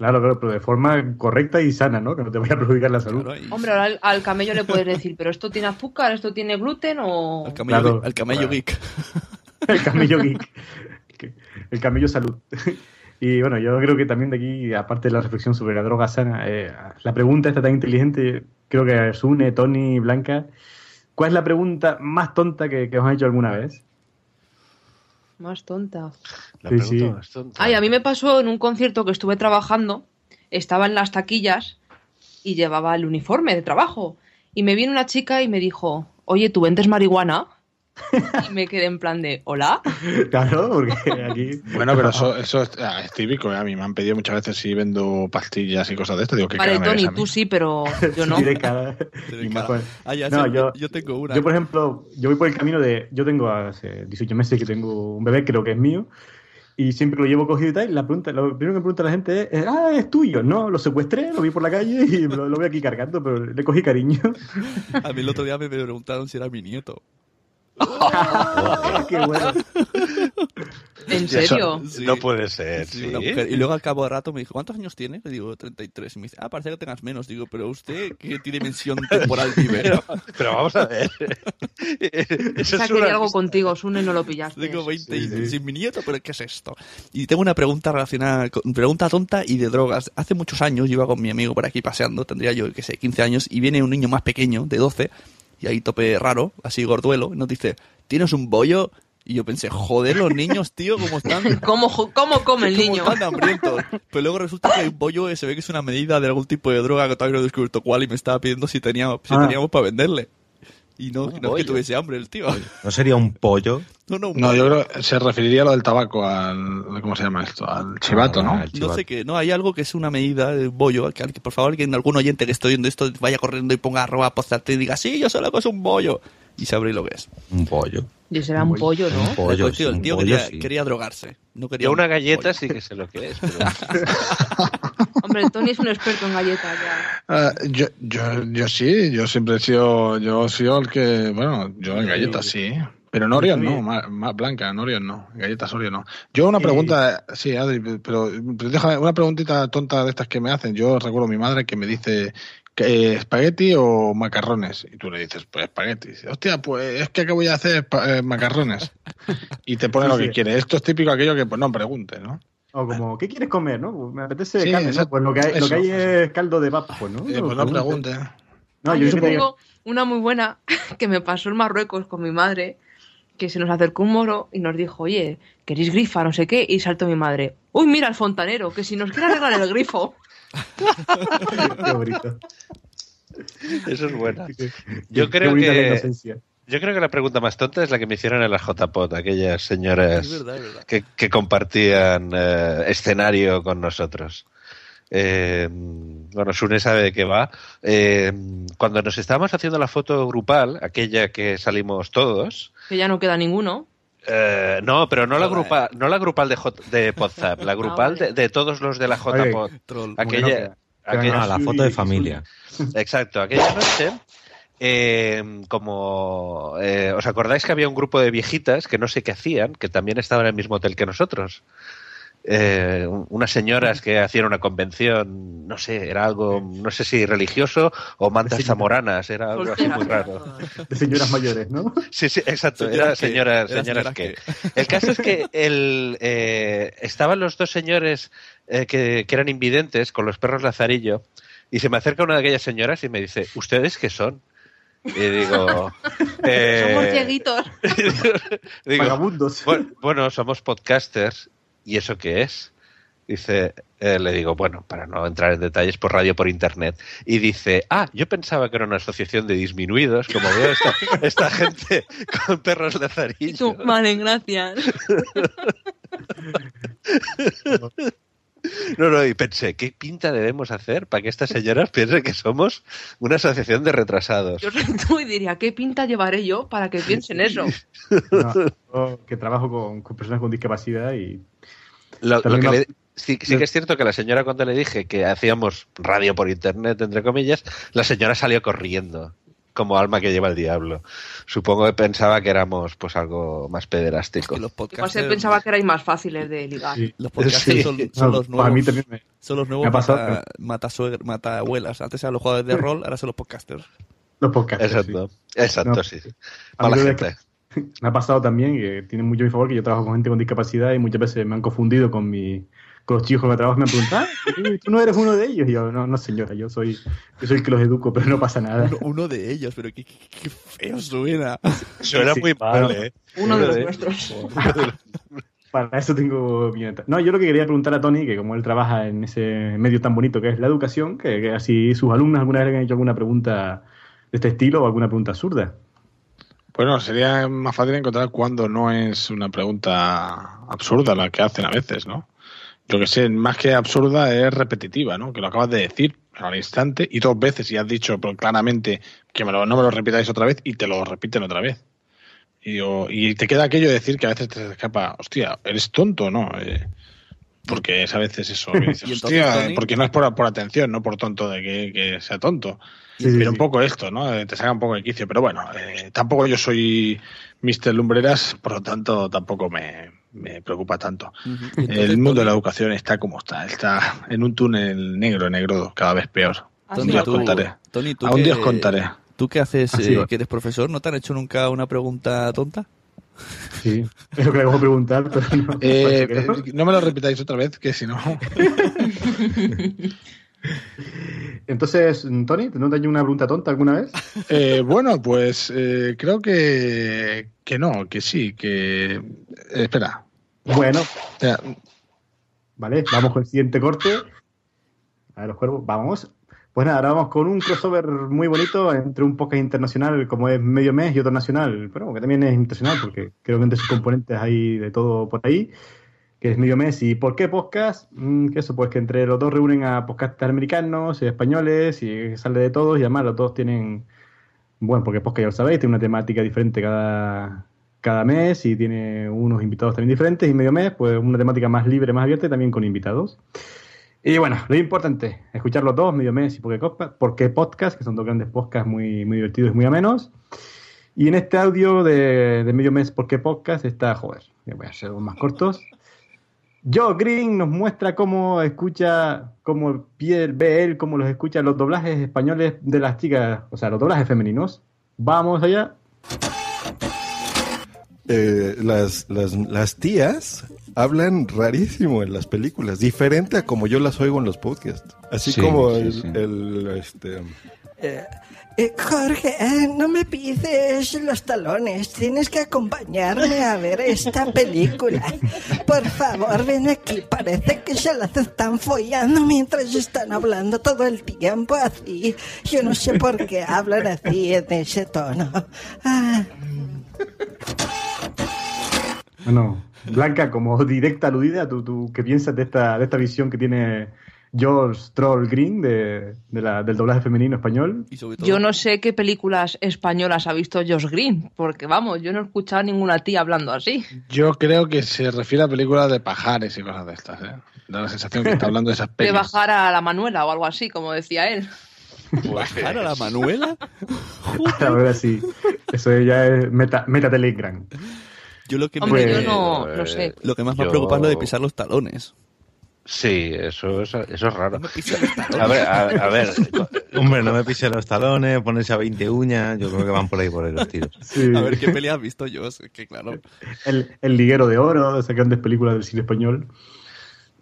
Claro, claro, pero de forma correcta y sana, ¿no? Que no te vaya a perjudicar la salud. Claro, y- Hombre, ahora al, al camello le puedes decir, pero esto tiene azúcar, esto tiene gluten o... al camello, Claro. al camello Claro. geek. El camello geek. El camello salud. Y bueno, yo creo que también de aquí, aparte de la reflexión sobre la droga sana, eh, la pregunta está tan inteligente, creo que Sune, Tony, Blanca, ¿cuál es la pregunta más tonta que, que os han hecho alguna vez? Más tonta. La Sí, pregunta sí. más tonta. Ay, a mí me pasó en un concierto que estuve trabajando, estaba en las taquillas y llevaba el uniforme de trabajo. y me vino una chica y me dijo, oye, ¿tú vendes marihuana? Y me quedé en plan de, ¿hola? Claro, porque aquí. Bueno, pero eso, eso es, ah, es típico. ¿eh? A mí me han pedido muchas veces si vendo pastillas y cosas de esto. Digo, ¿qué Vale, cara Tony, tú sí, pero yo no. Tiene cara- Tiene cara. Ah, ya No, sé, yo, yo tengo una. Yo, por ejemplo, yo voy por el camino de. Yo tengo hace 18 meses que tengo un bebé, creo que es mío. Y siempre lo llevo cogido y tal. La pregunta, lo primero que me pregunta la gente es: Ah, es tuyo. No, lo secuestré, lo vi por la calle y lo, lo voy aquí cargando, pero le cogí cariño. A mí el otro día me preguntaron si era mi nieto. Qué bueno. ¿En Eso serio? No puede ser. Sí, sí. una mujer. Y luego al cabo de rato me dijo, ¿cuántos años tiene? Le digo, 33. Y me dice, ah, parece que tengas menos. Digo, pero usted, ¿qué dimensión temporal vive? Pero, pero vamos a ver. O Eso sea, es quería una- algo contigo, Sune, no lo pillaste. Tengo 20 y "Sí, mi nieto, pero ¿qué es esto? Y tengo una pregunta relacionada, con, pregunta tonta y de drogas. Hace muchos años yo iba con mi amigo por aquí paseando, tendría yo, qué sé, 15 años, y viene un niño más pequeño, de 12, y ahí tope raro, así gorduelo, y nos dice, ¿tienes un bollo? Y yo pensé, joder, los niños, tío, ¿cómo están? ¿Cómo, cómo come el ¿Cómo niño? están hambrientos? Pero luego resulta que un bollo se ve que es una medida de algún tipo de droga que todavía no he descubierto cuál y me estaba pidiendo si teníamos, si Ah. teníamos para venderle. Y no, no es que tuviese hambre el tío. ¿No sería un pollo? No, no, un No, yo creo que se referiría a lo del tabaco, al. ¿Cómo se llama esto? Al chivato, ¿no? Ah, No chivato. sé qué, no, hay algo que es una medida de bollo, que, que por favor alguien, algún oyente que esté viendo esto vaya corriendo y ponga arroba postarte y diga, sí, yo sé lo que es un bollo. Y sabré lo que es. Un pollo. Y será un pollo, ¿no? Un pollo, tío, el tío un pollo, quería, sí. quería drogarse. No quería Yo un una galleta sí que sé lo que es. pero- Hombre, Tony es un experto en galletas ya. Ah, yo, yo, yo sí, yo siempre he sido, yo he sido el que, bueno, yo en galletas sí, pero en Orion no, más, más blanca, en Orion no, en galletas Orion no. Yo una Sí. pregunta, sí, Adri, pero, pero déjame, una preguntita tonta de estas que me hacen. Yo recuerdo a mi madre que me dice, eh, ¿espagueti o macarrones? Y tú le dices, pues espagueti. Dice, Hostia, pues es que acabo de hacer eh, macarrones. Y te pone Sí, lo que sí. quiere. Esto es típico aquello que, pues no pregunte, ¿no? O como, ¿qué quieres comer, no? Pues Me apetece Sí, carne, ¿no? Pues lo que hay, lo que hay es caldo de papa, pues, ¿no? Eh, pues no. No, yo una muy buena que me pasó en Marruecos con mi madre, que se nos acercó un moro y nos dijo, oye, ¿queréis grifa? No sé qué. Y saltó mi madre, uy, mira el fontanero, que si nos quiere arreglar el grifo. Qué bonito. Eso es buena. Qué- Yo qué creo que inocencia. Yo creo que la pregunta más tonta es la que me hicieron en la JPOT, aquellas señoras Es verdad, es verdad. que, que compartían eh, escenario con nosotros. Eh, bueno, Sune sabe de qué va. Eh, cuando nos estábamos haciendo la foto grupal, aquella que salimos todos, Que ya no queda ninguno. eh, no, pero no la grupal, no la grupal de, J- de WhatsApp, la grupal vale. de, de todos los de la. Troll. Aquella, aquella- Ah, la foto de familia. Exacto, aquella noche, eh, como eh, os acordáis que había un grupo de viejitas que no sé qué hacían, que también estaban en el mismo hotel que nosotros. Eh, un- unas señoras que hacían una convención, no sé, era algo, no sé si religioso o mantas zamoranas, era algo así muy raro. De señoras mayores, ¿no? Sí, sí, exacto, Señoras era que- señoras, eran señoras señoras que. El caso es que el, eh, estaban los dos señores eh, que, que eran invidentes con los perros Lazarillo y se me acerca una de aquellas señoras y me dice, ¿ustedes qué son? Y digo... eh, Somos digo, Vagabundos. bueno, bueno, somos podcasters. ¿Y eso qué es? Dice, eh, le digo, bueno, para no entrar en detalles, por radio, por internet. Y dice, ah, yo pensaba que era una asociación de disminuidos, como veo esta, esta gente con perros Y lazarillos. tú, vale, gracias. No, no, y pensé, ¿qué pinta debemos hacer para que estas señoras piensen que somos una asociación de retrasados? Yo soy tú y diría, ¿qué pinta llevaré yo para que piensen eso? No, yo que trabajo con, con personas con discapacidad y Lo, lo También que me- le- sí, sí que es cierto que la señora cuando le dije que hacíamos radio por internet, entre comillas, la señora salió corriendo, como alma que lleva el diablo. Supongo que pensaba que éramos pues algo más pederástico. Que los Igual se podcasters, pensaba que erais más fáciles de ligar. sí. los podcasters Sí. son, son No, los para nuevos. mí también me, Son los Me nuevos ha pasado, mata, mata, suegra- mata abuelas. Antes eran los jugadores de rol, ahora son los podcasters. los podcasts. Exacto, exacto, No. sí. A mí Mala lo de gente. Me ha pasado también que tiene mucho a mi favor que yo trabajo con gente con discapacidad y muchas veces me han confundido con mi con los chicos con los que trabajo me han preguntado, "Ah, ¿tú- no eres uno de ellos? Y yo, no, no señora, yo soy, yo soy el que los educo, pero no pasa nada. Uno, uno de ellos, pero qué, qué- qué feo suena. Suena Sí, muy mal, bueno. ¿eh? Uno de los nuestros. Para eso tengo mi ventaja. No, yo lo que quería preguntar a Tony, que como él trabaja en ese medio tan bonito que es la educación, que, que así sus alumnos alguna vez le han hecho alguna pregunta este estilo o alguna pregunta absurda. Bueno, sería más fácil encontrar cuando no es una pregunta absurda la que hacen a veces, ¿no? Yo que sé, más que absurda es repetitiva, ¿no? Que lo acabas de decir al instante y dos veces y has dicho pero claramente que me lo- no me lo repitáis otra vez y te lo repiten otra vez. Y, digo, y te queda aquello de decir que a veces te escapa, hostia, eres tonto, ¿no? Eh, porque es a veces eso, que dices, hostia, Tony- porque no es por, por atención, no por tonto de que, que sea tonto. Sí, sí, pero un poco esto, ¿no? Eh, Te saca un poco de quicio. Pero bueno, eh, tampoco yo soy Mr. Lumbreras, por lo tanto tampoco me, me preocupa tanto. Entonces, El mundo de la Tony- educación está como está, está en un túnel negro, negro, cada vez peor. Un día os tú- contaré. Tony, tú A un que- día os contaré. ¿Tú qué haces, eh, que eres profesor? ¿No te han hecho nunca una pregunta tonta? Sí, es lo que le vamos a preguntar, pero no. Eh, no. eh, no me lo repitáis otra vez, que si no. Entonces, Tony, ¿no te una pregunta tonta alguna vez? Eh, bueno, pues eh, creo que, que no, que sí, que. eh, espera. Bueno, Ya, vale, vamos con el siguiente corte. A ver, los cuervos, vamos. Pues nada, ahora vamos con un crossover muy bonito entre un podcast internacional como es Medio Mes y otro nacional, pero que también es internacional porque creo que entre sus componentes hay de todo por ahí, que es Medio Mes y ¿por qué podcast? Mm, que eso, pues que entre los dos reúnen a podcasters americanos y españoles y sale de todos y además los dos tienen, bueno, porque podcast ya lo sabéis, tiene una temática diferente cada, cada mes y tiene unos invitados también diferentes y Medio Mes, pues una temática más libre, más abierta y también con invitados. Y bueno, lo importante, escuchar los dos, Medio Mes y Por qué Cospa- Por qué Podcast, que son dos grandes podcasts muy, muy divertidos y muy amenos. Y en este audio de, de Medio Mes Por qué Podcast está, joder, voy a ser los más cortos. Joe Green nos muestra cómo escucha, cómo ve él, cómo los escucha los doblajes españoles de las chicas, o sea, los doblajes femeninos. Vamos allá. Eh, las, las, las tías hablan rarísimo en las películas, diferente a como yo las oigo en los podcasts. Así Sí, como sí, el, sí. el, este, Eh, eh, Jorge, eh, no me pises los talones. Tienes que acompañarme a ver esta película. Por favor, ven aquí. Parece que se las están follando mientras están hablando todo el tiempo así. Yo no sé por qué hablan así en ese tono. Ah. Bueno, Blanca, como directa aludida, ¿tú, qué piensas de esta, de esta visión que tiene George Troll Green de, de la- del doblaje femenino español? Y sobre todo, Yo no sé qué películas españolas ha visto Josh Green, porque vamos, yo no he escuchado a ninguna tía hablando así. Yo creo que se refiere a películas de pajares y cosas de estas, ¿eh? Da la sensación que está hablando de esas De pelis. bajar a la Manuela o algo así, como decía él. ¿Bajar a la Manuela? La verdad, sí. Eso ya es meta, meta Telegram. Yo lo que, Hombre, Pues- yo no, no sé. lo que más me preocupa es lo de pisar los talones. Sí, eso es, eso es raro. No me. A ver, a, a ver, Hombre, no me pise los talones, ponerse a 20 uñas, yo creo que van por ahí por ahí los tiros. Sí. A ver qué pelea has visto yo, es que claro. El, el liguero de oro, esas grandes películas del cine español.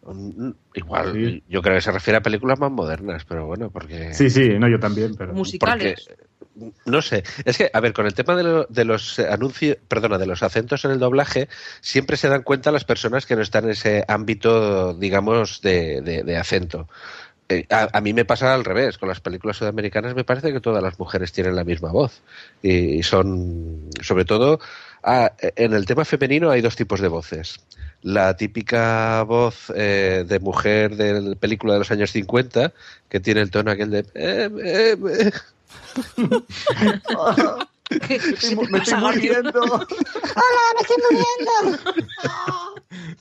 mm, igual, Sí. yo creo que se refiere a películas más modernas, pero bueno, porque... Sí, sí, no, yo también, pero... Musicales. Porque, no sé, es que, a ver, con el tema de, de los anuncios, perdona, de los acentos en el doblaje, siempre se dan cuenta las personas que no están en ese ámbito, digamos, de, de- acento. Eh, a, mí me pasa al revés, con las películas sudamericanas me parece que todas las mujeres tienen la misma voz. Y, son, sobre todo, ah, en el tema femenino hay dos tipos de voces. La típica voz eh, de mujer de la película de los años 50, que tiene el tono aquel de... eh, eh, eh. ¿Qué- qué te me estoy muriendo. ¡Hola, me estoy muriendo!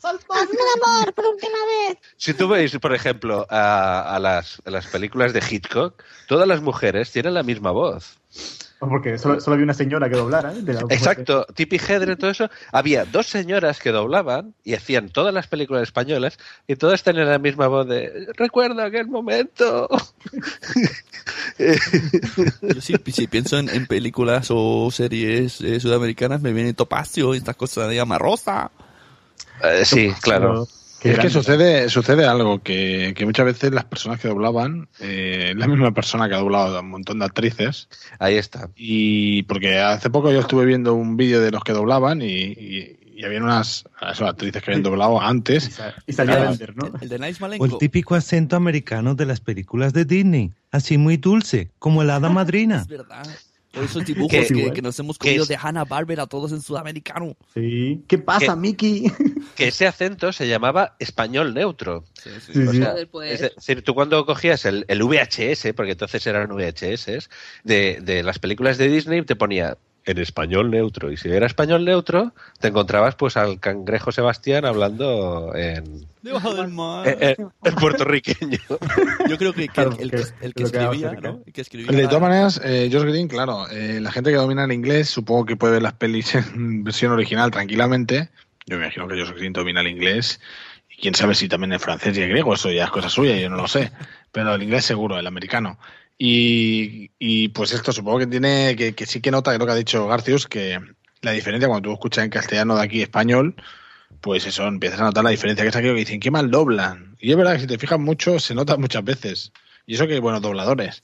¡Hazme el amor por última vez! Si tú veis, por ejemplo, a, a las, a las películas de Hitchcock, todas las mujeres tienen la misma voz. Porque solo, solo había una señora que doblara. ¿eh? De la- Exacto, Tippi Hedren, todo eso. Había dos señoras que doblaban y hacían todas las películas españolas y todas tenían la misma voz de recuerda aquel momento. Yo sí, si pienso en, en películas o series eh, sudamericanas, me viene Topacio y estas cosas de llama rosa. Eh, sí, claro. Qué es que sucede, sucede algo, que, que muchas veces las personas que doblaban, eh, es la misma persona que ha doblado a un montón de actrices. Ahí está. Y porque hace poco yo estuve viendo un vídeo de los que doblaban y, y- y había unas eso, actrices que habían doblado antes. Y salía Claro. Bender, ¿no? El de Nice O el típico acento americano de las películas de Disney, así muy dulce, como el hada madrina. Es verdad. Esos dibujos Que- que, que nos hemos comido es- de Hanna Barbera todos en sudamericano. Sí. ¿Qué pasa. Mickey? Que ese acento se llamaba español neutro. Sí, sí. Sí, O sí. sea, pues. es decir, tú cuando cogías el, el VHS, porque entonces eran VHS, de, de las películas de Disney, te ponía en español neutro. Y si era español neutro, te encontrabas pues al cangrejo Sebastián hablando en, Debajo del mar. en- en- en puertorriqueño. Yo creo que, que Claro, el, el que, el escribía. ¿no? El que escribía De todas maneras, eh, Josh Green, claro, eh, la gente que domina el inglés supongo que puede ver las pelis en versión original tranquilamente. Yo me imagino que Josh Green domina el inglés. Y quién sabe si también el francés y el griego, eso ya es cosa suya, yo no lo sé. Pero el inglés seguro, el americano. Y, y, pues esto supongo que tiene, que, que sí que nota que lo que ha dicho Garcius, que la diferencia cuando tú escuchas en castellano de aquí español, pues eso, empiezas a notar la diferencia, que es aquello que dicen, qué mal doblan. Y es verdad que si te fijas mucho, se nota muchas veces. Y eso que hay buenos dobladores.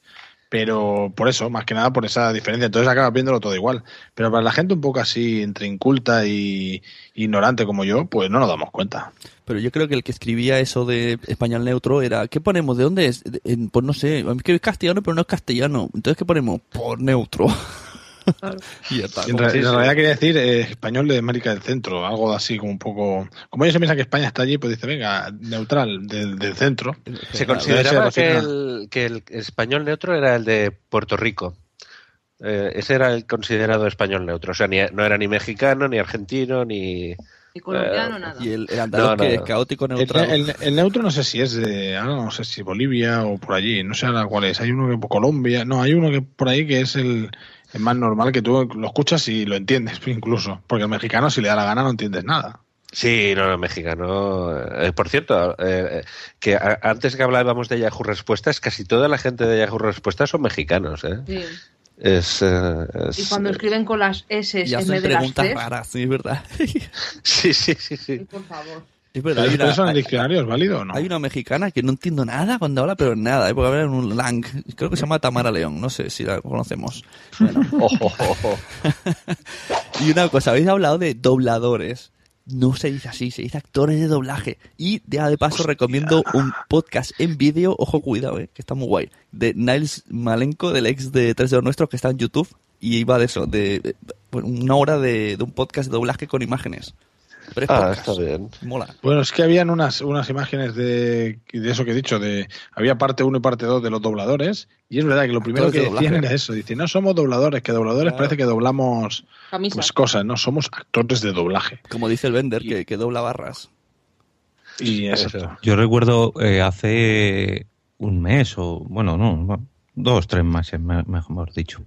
Pero por eso, más que nada por esa diferencia. Entonces acabas viéndolo todo igual. Pero para la gente un poco así, entre inculta y ignorante como yo, pues no nos damos cuenta. Pero yo creo que el que escribía eso de español neutro era, ¿qué ponemos? ¿De dónde es? Pues no sé, es que es castellano, pero no es castellano. Entonces, ¿qué ponemos? Por neutro. y ya está. En, re- en realidad quería decir eh, español de América del Centro, algo así como un poco... Como ellos se piensan que España está allí, pues dice, venga, neutral, del, del centro. Se consideraba que el, que el español neutro era el de Puerto Rico. Eh, ese era el considerado español neutro. O sea, ni- no era ni mexicano, ni argentino, ni... Y colombiano, Eh, nada. Y el, el andaluz No, no, que no. es caótico El, neutral. el- el neutro no sé si es de, ahora no sé si Bolivia o por allí, no sé ahora cuál es. Hay uno que por Colombia, no, hay uno que por ahí que es el, el más normal que tú lo escuchas y lo entiendes incluso, porque el mexicano si le da la gana no entiendes nada. Sí, no, no, mexicano. Eh, por cierto, eh, eh, que a- antes que hablábamos de Yahoo Respuestas, casi toda la gente de Yahoo Respuestas son mexicanos, ¿eh? Sí. Es, eh, es- Y cuando escriben con las S en vez de las raras, sí, es verdad. Sí, sí, sí, sí. por favor. Es verdad, ¿Pero hay una, el diccionario es válido o no? hay una mexicana que no entiendo nada cuando habla, pero nada, ¿eh? porque habla en un lang. Creo que se llama Tamara León, no sé si la conocemos. Ojo, ojo, ojo. Y una cosa, habéis hablado de dobladores. No se dice así, se dice actores de doblaje. Y ya de paso recomiendo un podcast en vídeo, ojo cuidado, eh, que está muy guay, de Niles Malenko, del ex de Tres de los Nuestros, que está en YouTube. Y iba de eso, de, de- bueno, una hora de, de un podcast de doblaje con imágenes. Pero es Ah, podcast. está bien. Mola. Bueno, es que habían unas, unas imágenes de, de eso que he dicho, de había parte 1 y parte 2 de los dobladores, y es verdad que lo primero que de decían era eso, dicen, no somos dobladores, que dobladores Claro. parece que doblamos pues cosas, no somos actores de doblaje. Como dice el Bender, que, que dobla barras. Y eso. Yo recuerdo eh, hace un mes o, bueno, no, dos, tres meses, me- mejor dicho.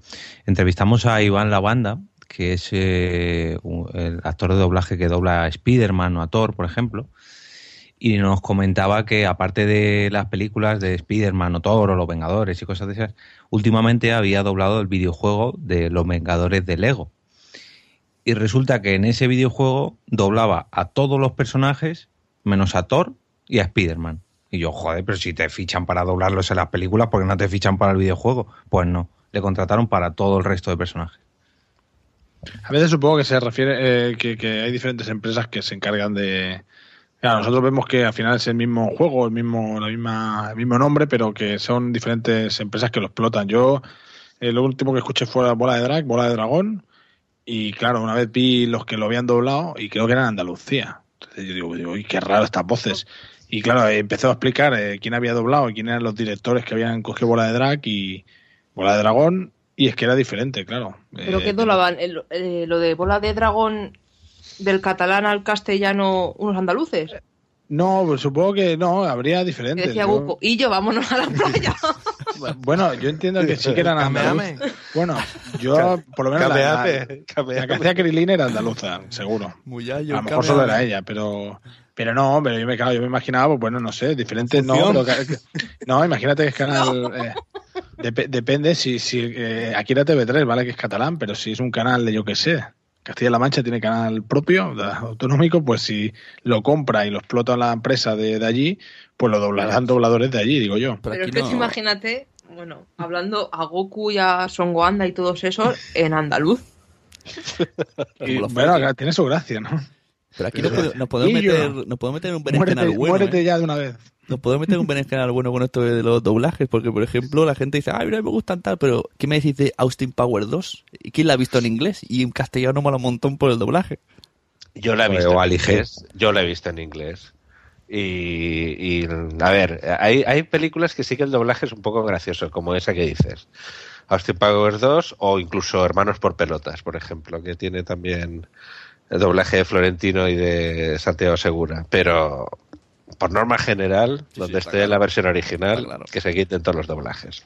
Entrevistamos a Iván Lavanda, que es eh, un- el actor de doblaje que dobla a Spider-Man o a Thor, por ejemplo. Y nos comentaba que aparte de las películas de Spider-Man o Thor o Los Vengadores y cosas de esas, últimamente había doblado el videojuego de Los Vengadores de Lego. Y resulta que en ese videojuego doblaba a todos los personajes menos a Thor y a Spider-Man. Y yo, joder, pero si te fichan para doblarlos en las películas, ¿por qué no te fichan para el videojuego? Pues no, le contrataron para todo el resto de personajes. A veces supongo que se refiere eh, que, hay diferentes empresas que se encargan de. Claro, nosotros vemos que al final es el mismo juego, el mismo, la misma, el mismo nombre, pero que son diferentes empresas que lo explotan. Yo, eh, lo último que escuché fue Bola de Drag, Bola de Dragón, y claro, una vez vi los que lo habían doblado y creo que eran Andalucía. Entonces yo digo, digo "Uy, qué raro estas voces. Y claro, eh, empezó a explicar eh, quién había doblado y quién eran los directores que habían cogido Bola de Drag y Bola de Dragón, y es que era diferente, claro. Pero Eh, que doblaban el- eh, lo de bola de dragón del catalán al castellano unos andaluces. No, pues supongo que no, habría diferentes. decía Guco, y yo vámonos a la playa. bueno, yo entiendo que sí que eran andaluces. Bueno, yo por lo menos la, la, la que hacía Krilin era andaluza, seguro. Muyayo, A lo mejor solo era ella, pero pero no, pero yo me, claro, yo me imaginaba, pues bueno, no sé, diferentes no, pero que- no, imagínate que es canal eh, dep- depende si si eh, aquí era TV3, vale que es catalán, pero si es un canal de yo qué sé, Castilla-La Mancha tiene canal propio, autonómico, pues si lo compra y lo explota la empresa de, de allí, pues lo doblarán dobladores de allí, digo yo. Pero Pero es que no. imagínate, bueno, hablando a Goku y a Son Goanda y todos esos en andaluz. Y, bueno, tiene su gracia, ¿no? Pero aquí nos, pode- nos podemos meter, nos podemos meter en un berenjenal bueno. muérete ¿eh? ya de una vez. Nos podemos meter en un berenjenal bueno con esto de los doblajes, porque por ejemplo la gente dice, ay, mira, me gustan tal, pero ¿qué me decís de Austin Power 2? ¿Y quién la ha visto en inglés? Y en castellano mola un montón por el doblaje. Yo la he O visto en Ali G. inglés. Yo la he visto en inglés. Y, y, a ver, hay, hay películas que sí que el doblaje es un poco gracioso, como esa que dices. Austin Powers 2 o incluso Hermanos por Pelotas, por ejemplo, que tiene también el doblaje de Florentino y de Santiago Segura. Pero por norma general, donde esté la claro. versión original, claro. que se quiten todos los doblajes.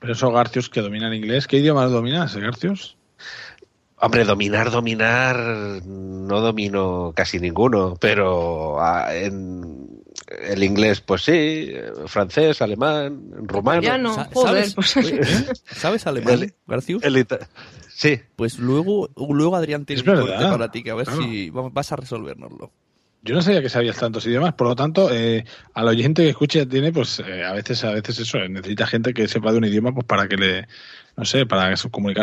Pero esos Garcios que dominan inglés, ¿qué idioma dominas, eh, Garcios? Hombre, dominar, dominar, no domino casi ninguno, pero ah, en el inglés, pues sí, francés, alemán, rumano. Ya no, joder. ¿Sabes, Pues, ¿eh? ¿Sabes alemán, El- Garcius? el ita- sí, Pues luego, luego Adrián tiene un para ti, que a ver claro. si va- vas a resolvernoslo. Yo no sabía que sabías tantos idiomas, por lo tanto, eh, al oyente que escuche tiene, pues eh, a veces, a veces eso, eh, necesita gente que sepa de un idioma, pues para que le, no sé, para comunicar.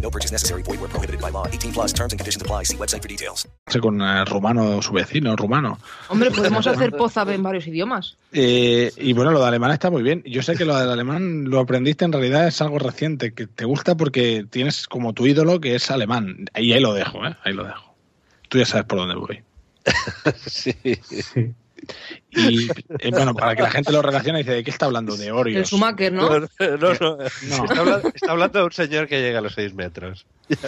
No purchase necessary. Void where prohibited by law. 18 plus terms and conditions apply. See website for details. con el rumano, su vecino, rumano. Hombre, podemos hacer pozap en varios idiomas. Eh, y bueno, lo de alemán está muy bien. Yo sé que lo del alemán lo aprendiste en realidad es algo reciente, que te gusta porque tienes como tu ídolo que es alemán. Y ahí lo dejo, ¿eh? Ahí lo dejo. Tú ya sabes por dónde voy. sí. Y eh, bueno, para que la gente lo relacione, dice, ¿de qué está hablando? De El Oreos. Schumacher, ¿no? No, no, no. Está, hablando, está hablando de un señor que llega a los 6 metros.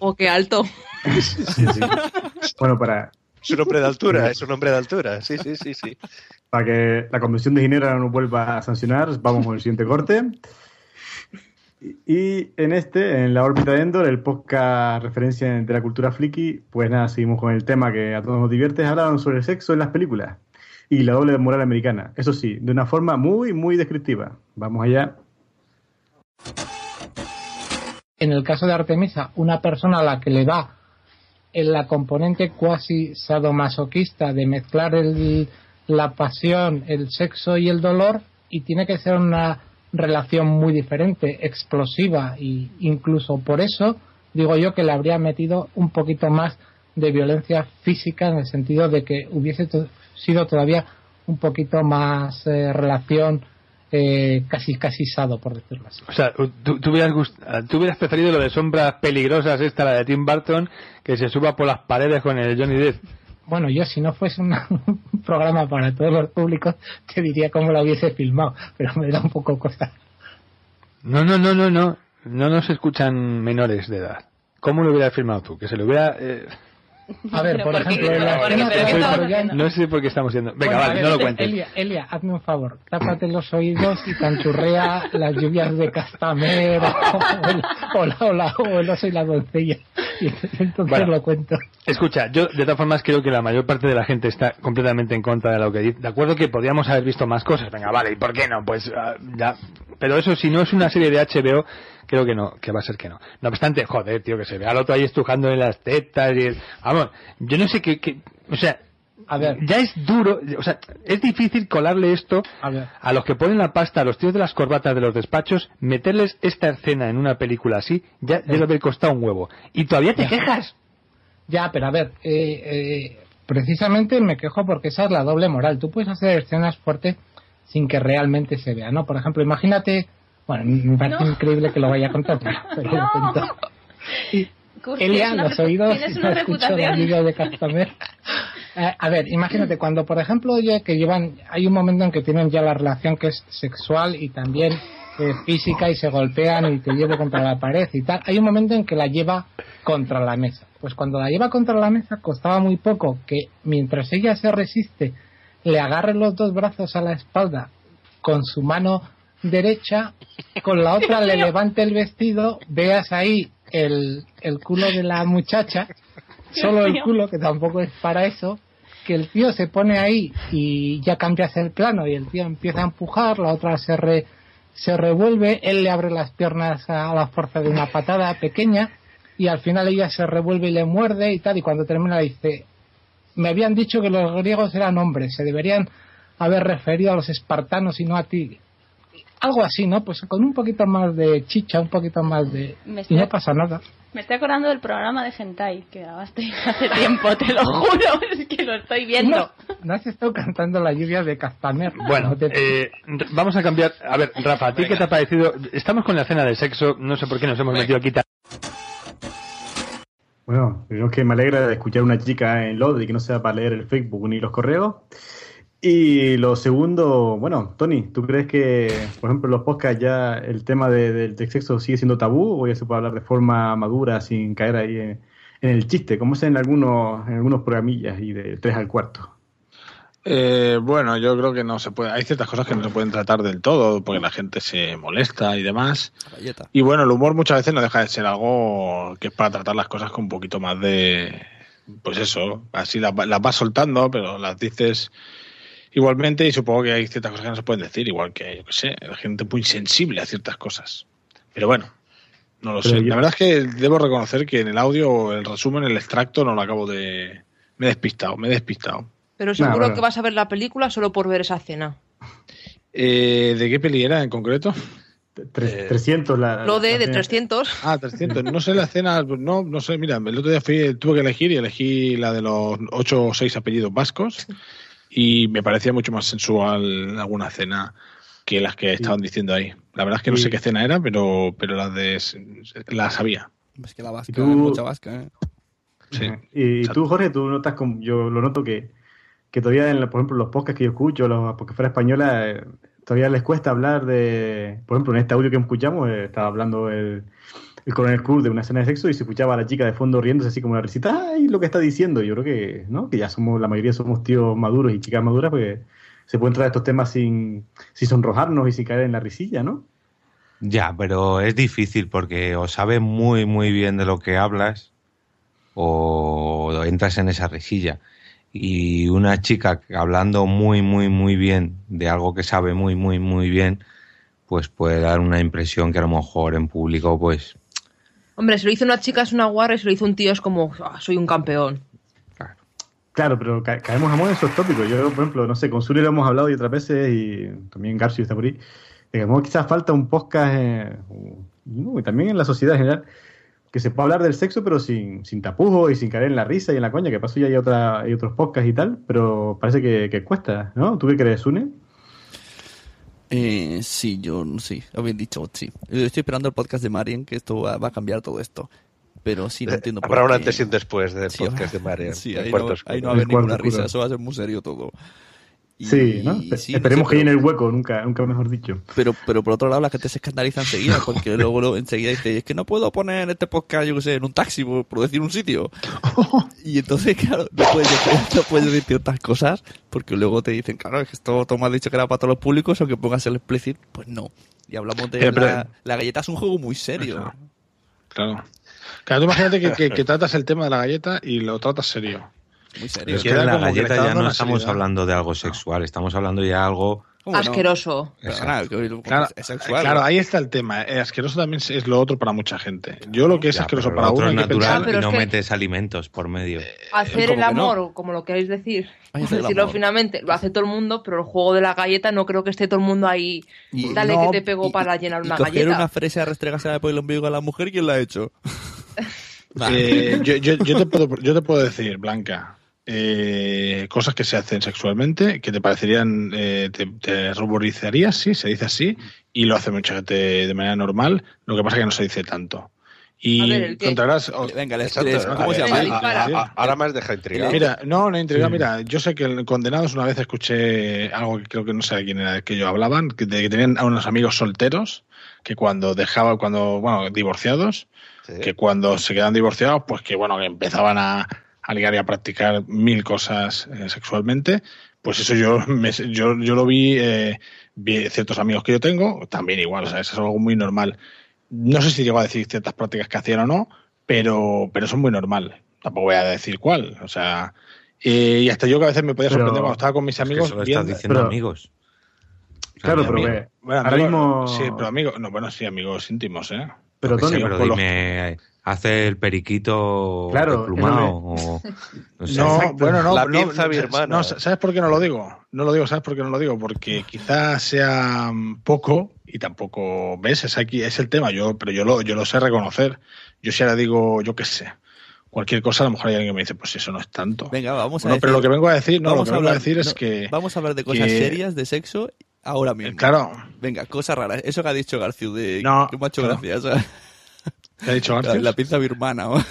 O qué alto. Bueno, para, Es un hombre de altura, es un hombre de altura. Sí, sí, sí, sí. para que la Convención de Ginebra no nos vuelva a sancionar, vamos con el siguiente corte. Y en este, en la órbita de Endor, el podcast referencia de la cultura friki, pues nada, seguimos con el tema que a todos nos divierte, hablaron sobre el sexo en las películas y la doble moral americana. Eso sí, de una forma muy, muy descriptiva. Vamos allá. en el caso de Artemisa, una persona a la que le da en la componente cuasi sadomasoquista de mezclar el- la pasión, el sexo y el dolor, y tiene que ser una relación muy diferente, explosiva, y incluso por eso digo yo que le habría metido un poquito más de violencia física en el sentido de que hubiese sido todavía un poquito más eh, relación eh, casi casi sado por decirlo así. O sea, tú, hubieras gust- tú hubieras preferido lo de sombras peligrosas esta, la de Tim Burton, que se suba por las paredes con el Johnny Depp. Bueno, yo si no fuese un programa para todos los públicos, te diría cómo la hubiese filmado, pero me da un poco cosa. No, no, no, no, no. No nos escuchan menores de edad. ¿Cómo lo hubieras filmado tú? Que se lo hubiera... eh, A ver, por ejemplo, en la Porque- escena pero ¿qué de estamos Troyan- No sé por qué estamos yendo. Venga, Bueno, vale, ver, no lo cuentes. Elia, Elia, hazme un favor, tápate los oídos y canchurrea las lluvias de Castamer o, el, o, la, o, la- doncella. Y entonces Bueno. lo cuento. Escucha, yo de todas formas creo que la mayor parte de la gente está completamente en contra de lo que dice. De acuerdo que podríamos haber visto más cosas. Venga, vale, ¿y por qué no? Pues ah, ya. Pero eso, si no es una serie de HBO, creo que no, que va a ser que no. No obstante, joder, tío, que se vea al otro ahí estrujando en las tetas y... el- Vamos, yo no sé qué... qué- o sea, A ver. ya es duro, o sea, es difícil colarle esto A ver. a los que ponen la pasta, a los tíos de las corbatas de los despachos, meterles esta escena en una película así, ya debe haber costado un huevo. Y todavía te Ya. quejas. Ya, pero a ver, eh, eh, precisamente me quejo porque esa es la doble moral. Tú puedes hacer escenas fuertes sin que realmente se vea, ¿no? Por ejemplo, imagínate, bueno, me parece No. increíble que lo vaya a contar, pero, pero lo cuento. Cursi, Elia, los oídos, no escucho de Castamer. Eh, a ver, imagínate, cuando por ejemplo ya que llevan, hay un momento en que tienen ya la relación que es sexual y también eh, física y se golpean y te llevo contra la pared y tal, hay un momento en que la lleva contra la mesa. Pues cuando la lleva contra la mesa costaba muy poco que mientras ella se resiste le agarre los dos brazos a la espalda con su mano derecha, con la otra le levante el vestido, veas ahí el, el culo de la muchacha, solo el culo, que tampoco es para eso, que el tío se pone ahí y ya cambias el plano y el tío empieza a empujar, la otra se, re- se revuelve, él le abre las piernas a la fuerza de una patada pequeña y al final ella se revuelve y le muerde y tal y cuando termina dice, me habían dicho que los griegos eran hombres, se deberían haber referido a los espartanos y no a ti. Algo así, ¿no? Pues con un poquito más de chicha, un poquito más de... Y no pasa nada. Me estoy acordando del programa de Hentai que grabaste hace tiempo, te lo juro, es que lo estoy viendo. No, no has estado cantando la lluvia de Castaner. Bueno, No te- eh, vamos a cambiar. A ver, Rafa, ¿a ti qué te ha parecido? Estamos con la escena de sexo, no sé por qué nos hemos metido aquí. tan- Bueno, primero que me alegra de escuchar a una chica en Lod y que no sea para leer el Facebook ni los correos. Y lo segundo, bueno, Tony, ¿tú crees que, por ejemplo, en los podcasts ya el tema de- del sexo sigue siendo tabú o ya se puede hablar de forma madura sin caer ahí en, en el chiste, como es en algunos, en algunos programillas y de 3 al cuarto? Eh, bueno, yo creo que no se puede. Hay ciertas cosas que no se pueden tratar del todo porque la gente se molesta y demás. Y bueno, el humor muchas veces no deja de ser algo que es para tratar las cosas con un poquito más de. Pues eso, así las, va- las vas soltando, pero las dices igualmente. Y supongo que hay ciertas cosas que no se pueden decir, igual que, yo qué sé, hay gente muy sensible a ciertas cosas. Pero bueno, no lo Pero sé. yo- La verdad es que debo reconocer que en el audio, el resumen, el extracto, no lo acabo de. Me he despistado, me he despistado. Pero seguro bueno. que vas a ver la película solo por ver esa escena. Eh, ¿De qué peli era en concreto? Tres- 300 la, Lo de, la de cena. 300. Ah, 300. No sé la escena, no, no sé, mira, el otro día fui, tuve que elegir y elegí la de los ocho o seis apellidos vascos y me parecía mucho más sensual alguna cena que las que estaban diciendo ahí. La verdad es que no Sí. sé qué cena era, pero, pero las de la sabía. Es que la vasca, ¿Y tú? mucha vasca, ¿eh? Sí. Y tú, Jorge, tú notas, como, yo lo noto que, que todavía, en la- por ejemplo, los podcasts que yo escucho, los, porque fuera española, eh, todavía les cuesta hablar de, por ejemplo, en este audio que escuchamos, eh, estaba hablando el, el coronel Cruz de una escena de sexo y se escuchaba a la chica de fondo riéndose así como una risita, ay, lo que está diciendo. Yo creo que, ¿no? Que ya somos, la mayoría somos tíos maduros y chicas maduras, pues se pueden tratar estos temas sin, sin sonrojarnos y sin caer en la risilla, ¿no? Ya, pero es difícil porque o sabes muy, muy bien de lo que hablas o entras en esa risilla. Y una chica hablando muy, muy, muy bien de algo que sabe muy, muy, muy bien, pues puede dar una impresión que a lo mejor en público, pues Hombre, si lo hizo una chica es una guarra y si lo hizo un tío es como, "Ah, soy un campeón. Claro, pero ca- caemos a modo en esos tópicos. Yo, por ejemplo, no sé, con Suri lo hemos hablado y otras veces, y también Garcio está por ahí. Que quizás falta un podcast, eh, y también en la sociedad en general, que se pueda hablar del sexo, pero sin, sin tapujos y sin caer en la risa y en la coña, que pasó ya hay, otra, hay otros podcasts y tal, pero parece que, que cuesta, ¿no? ¿Tú qué crees, Sune? Eh, sí, yo sí, lo bien dicho, sí. Estoy esperando el podcast de Marian, que esto va, va a cambiar todo esto. Pero sí, no entiendo por Eh, Habrá un qué. antes y un después del Sí, podcast de Marian. Sí, ahí no, oscuro. ahí no va a haber ninguna risa, eso va a ser muy serio todo. Y- Sí, ¿no? y sí, Esperemos no sé, que llene el hueco, nunca, nunca mejor dicho. Pero, pero por otro lado, la gente se escandaliza enseguida, porque luego lo- enseguida dice, es que no puedo poner este podcast, yo que sé, en un taxi, por, por decir un sitio. Y entonces, claro, no puedes, decir, no puedes decir ciertas cosas, porque luego te dicen, claro, es que esto tú me has dicho que era para todos los públicos, aunque pongas el explicit, pues no. Y hablamos de Eh, pero- la, la galleta es un juego muy serio. Claro. Claro, tú imagínate que, que- que tratas el tema de la galleta y lo tratas serio. Muy Pero es que en la galleta ya no estamos seriedad. hablando de algo sexual, estamos hablando ya de algo... Asqueroso. Claro, es sexual. claro, ahí está el tema. Eh, asqueroso también es lo otro para mucha gente. Yo lo que es Ya, asqueroso pero para uno es que natural pensar. pero y no es que- metes alimentos por medio. Hacer ¿Cómo el no? amor, como lo queráis decir, Ay, hacer decirlo finalmente, lo hace todo el mundo, pero el juego de la galleta no creo que esté todo el mundo ahí. Y- Dale no, que te pegó Y- para llenar y una coger galleta. una fresa, restregársela por el ombligo a la mujer, ¿quién la ha hecho? Eh, yo, yo- yo te puedo, yo te puedo decir, Blanca, eh, cosas que se hacen sexualmente que te parecerían, eh, te, te ruborizarías, sí, se dice así, y lo hace mucha gente de manera normal, lo que pasa es que no se dice tanto. Y A ver, ¿el qué? encontrarás. oh, Venga, les- Exacto, les- a ¿cómo se ver, llama? a- Dispara. a- a- Ahora más deja intrigado. Mira, no, no intriga. Sí. Mira, yo sé que en Condenados una vez escuché algo que creo que no sé de quién era que ellos hablaban, que, de que tenían a unos amigos solteros que cuando dejaban, cuando, bueno, divorciados, que cuando se quedan divorciados, pues que bueno, que empezaban a, a ligar y a practicar mil cosas eh, sexualmente. Pues eso yo, me- yo, yo lo vi, eh, vi ciertos amigos que yo tengo, también igual, o sea, eso es algo muy normal. No sé si llego a decir ciertas prácticas que hacían o no, pero, pero eso es muy normal. Tampoco voy a decir cuál. O sea, eh, y hasta yo que a veces me podía Pero- sorprender cuando estaba con mis Es que amigos. solo viendo- estás diciendo pero- amigos. O sea, Claro, pero amigo. Bueno, ahora amigos- mismo... Sí, pero amigos. No, bueno, sí, amigos íntimos, ¿eh? Pero, Tony, pero los- ¿hace el periquito Claro, desplumado? es o- no sé. No, Exacto. bueno, no, La no, birmana. no, ¿sabes por qué no lo digo? No lo digo, ¿sabes por qué no lo digo? Porque quizás sea mm, poco y tampoco, ¿ves? Es aquí, es el tema, yo, pero yo lo, yo lo sé reconocer. Yo si ahora digo, yo qué sé, cualquier cosa, a lo mejor hay alguien que me dice, pues eso no es tanto. Venga, vamos a No, decir, pero lo que vengo a decir, no, lo que vengo a decir es no, que. Vamos a hablar de cosas que- serias de sexo ahora mismo. Claro. Venga, cosas raras. Eso que ha dicho Garciu de No, que me ha hecho no. gracia. o sea, ¿Qué ha dicho la, García? la pinza birmana. ¿o?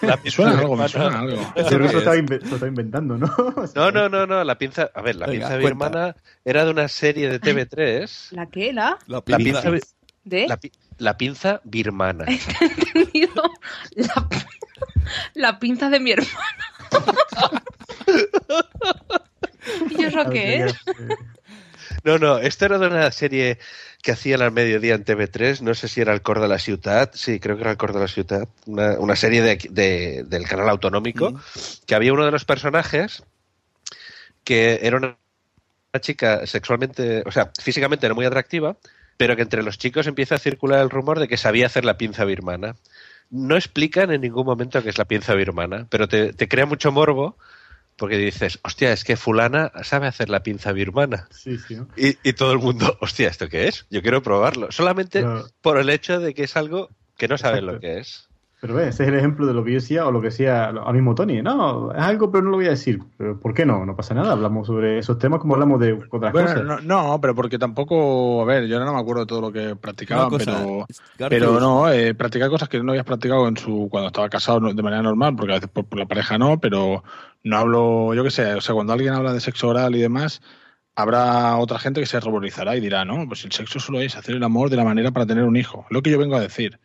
La Me suena pinza algo, me birmana. suena algo. Creo que eso lo estaba, inve- lo estaba inventando, ¿no? No, no, no, no, la pinza, a ver, la Venga, pinza cuenta. birmana era de una serie de TV3. ¿La qué? ¿La? La La pinza. pinza, bi- ¿De? la, pi- la pinza birmana. entendido la, la pinza de mi hermana. ¿Y eso qué es? No, no, esto era de una serie que hacían al mediodía en TV3, no sé si era el Cor de la Ciutat, sí, creo que era el Cor de la Ciutat, una, una serie de, de- del canal autonómico, que había uno de los personajes que era una, una chica sexualmente, o sea, físicamente era muy atractiva, pero que entre los chicos empieza a circular el rumor de que sabía hacer la pinza birmana. No explican en ningún momento qué es la pinza birmana, pero te, te crea mucho morbo porque dices, hostia, es que fulana sabe hacer la pinza birmana. Sí. Y, y todo el mundo, hostia, ¿esto qué es? Yo quiero probarlo. Solamente por el hecho de que es algo que no saben lo que es. Pero ve, ese es el ejemplo de lo que yo decía o lo que decía a mismo Tony. No, es algo, pero no lo voy a decir. Pero, ¿Por qué no? No pasa nada. Hablamos sobre esos temas como hablamos de otras Bueno, cosas. no, no, pero porque tampoco, a ver, yo no me acuerdo de todo lo que practicaban, pero, pero no, eh, practicar cosas que no habías practicado en su cuando estaba casado de manera normal, porque a veces por, por la pareja no, pero no hablo, yo qué sé, o sea, cuando alguien habla de sexo oral y demás, habrá otra gente que se ruborizará y dirá, no, pues el sexo solo es hacer el amor de la manera para tener un hijo. Lo que yo vengo a decir,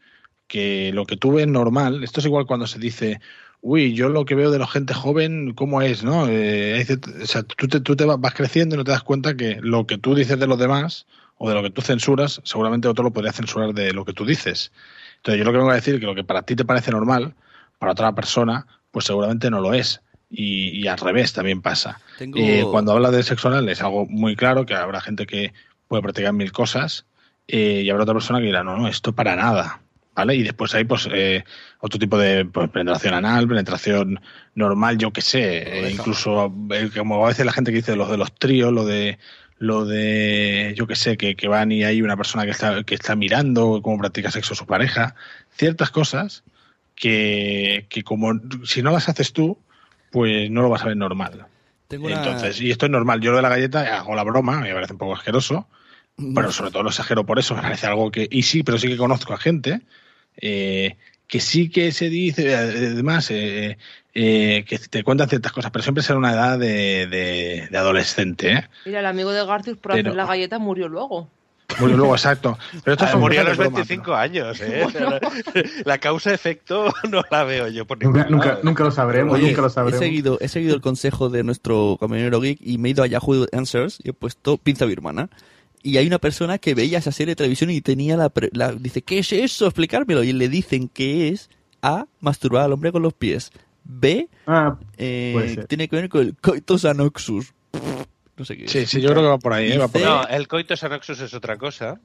que lo que tú ves normal, esto es igual cuando se dice, uy, yo lo que veo de la gente joven, ¿cómo es? ¿no? Eh, o sea, tú te, tú te vas creciendo y no te das cuenta que lo que tú dices de los demás o de lo que tú censuras, seguramente otro lo podría censurar de lo que tú dices. Entonces yo lo que vengo a decir que lo que para ti te parece normal, para otra persona, pues seguramente no lo es. Y, y al revés también pasa. Tengo- Eh, cuando habla de sexo oral es algo muy claro, que habrá gente que puede practicar mil cosas eh, y habrá otra persona que dirá, no, no, esto para nada. ¿Vale? Y después hay pues eh, otro tipo de pues, penetración anal, penetración normal, yo qué sé, eh, incluso eh, como a veces la gente que dice los de los tríos, lo de lo de yo qué sé, que, que van y hay una persona que está, que está mirando cómo practica sexo su pareja, ciertas cosas que, que como si no las haces tú, pues no lo vas a ver normal. Tengo una- Entonces, y esto es normal. Yo lo de la galleta hago la broma, me parece un poco asqueroso, pero sobre todo lo exagero por eso, me parece algo que. Y sí, pero sí que conozco a gente eh, que sí que se dice, además, eh, eh, que te cuentan ciertas cosas, pero siempre será una edad de, de- de adolescente, ¿eh? Mira, el amigo de Garcius por Pero- hacer la galleta murió luego. Muy luego, exacto. Pero esto Ah, murió a los broma, 25 años, ¿eh? La causa-efecto no la veo yo por Nunca, nunca, lo sabremos, Oye, nunca lo he sabremos. seguido, he seguido el consejo de nuestro camionero geek y me he ido a Yahoo Answers y he puesto pinza birmana. Y hay una persona que veía esa serie de televisión y tenía la, pre- la- dice, ¿qué es eso? Explicármelo. Y le dicen que es A, masturbar al hombre con los pies. B, Ah, eh, tiene que ver con el coitus anoxus. No sé qué Sí, es. sí, yo creo que va por ahí, ¿eh? Va por ahí. No, el coitus anoxus es otra cosa.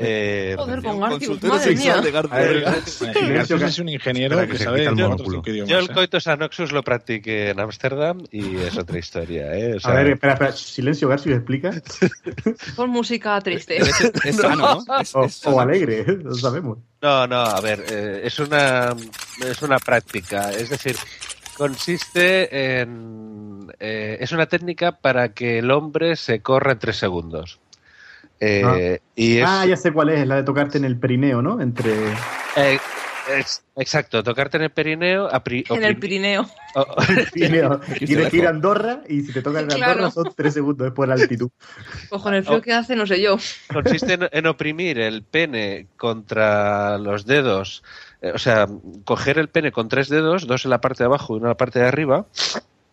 Eh, Joder, con sexual de Garfield. García es un ingeniero que, sabe el cuatro o monóculo. cinco idiomas, yo el ¿eh? coitus anoxus lo practiqué en Ámsterdam y es otra historia, ¿eh? O sea, A ver, espera, espera. Silencio, Garcio, explica. Con música triste. Es, es sano, ¿no? Es- O, alegre, lo sabemos. No, no, a ver, eh, es una es una práctica, es decir, consiste en eh, es una técnica para que el hombre se corra en tres segundos. Eh, y es Ah, ya sé cuál es, la de tocarte en el perineo, ¿no? Entre. eh, Es- exacto, tocarte en el perineo. apri- En el Pirineo. o- o- Pirineo. Tienes que ir a Andorra y si te toca en Claro. Andorra son tres segundos después de la altitud. Pues con el frío que hace, no sé yo. consiste en, en oprimir el pene contra los dedos. eh, o sea, coger el pene con tres dedos, dos en la parte de abajo y uno en la parte de arriba.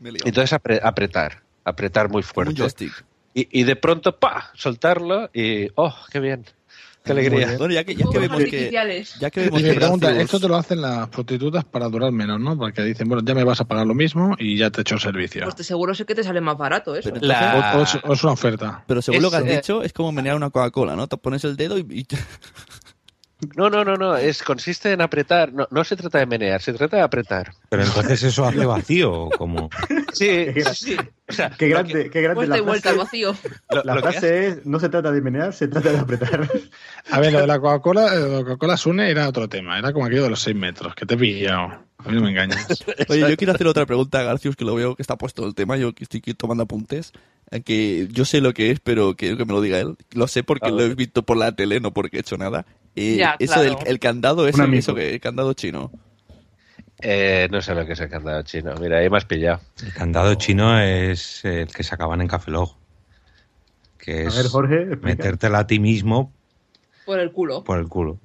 Y entonces apre- apretar. Apretar muy un fuerte. joystick. Y, y de pronto, ¡pa! Soltarlo y. ¡Oh, qué bien! ¡Qué alegría! Bueno, ya que, ya que vemos que, ya que Y vemos me que pregunta, Garcius- esto te lo hacen las prostitutas para durar menos, ¿no? Porque dicen, bueno, ya me vas a pagar lo mismo y ya te echo el servicio. Pues te seguro sé que te sale más barato eso. Pero La- O, o es, o es una oferta. Pero según lo que has eh, dicho, es como menear una Coca-Cola, ¿no? Te pones el dedo y... y- No, no, no, no. Es, consiste en apretar. No, no se trata de menear, se trata de apretar. Pero entonces eso hace vacío, ¿o como Sí, sí, sí. O sea, Qué grande, qué grande Vuelta y la vuelta al frase. vacío. Lo- La lo que frase es, no se trata de menear, se trata de apretar. A ver, lo de la Coca-Cola, eh, Coca-Cola Sune era otro tema. Era como aquello de los 6 metros, que te he pillado. A mí no me engañas. Oye, yo quiero hacer otra pregunta a Garcius, que lo veo que está puesto el tema, yo que estoy aquí tomando apuntes, que yo sé lo que es, pero quiero que me lo diga él. Lo sé porque A lo he visto por la tele, no porque he hecho nada. Eh, Ya, eso claro. del el candado, amigo. eso que el candado chino. Eh, no sé lo que es el candado chino. Mira, ahí me has pillado. el candado chino es el que sacaban en Café Log? Que A es ver, Jorge, explica. metértela a ti mismo Por el culo. por el culo.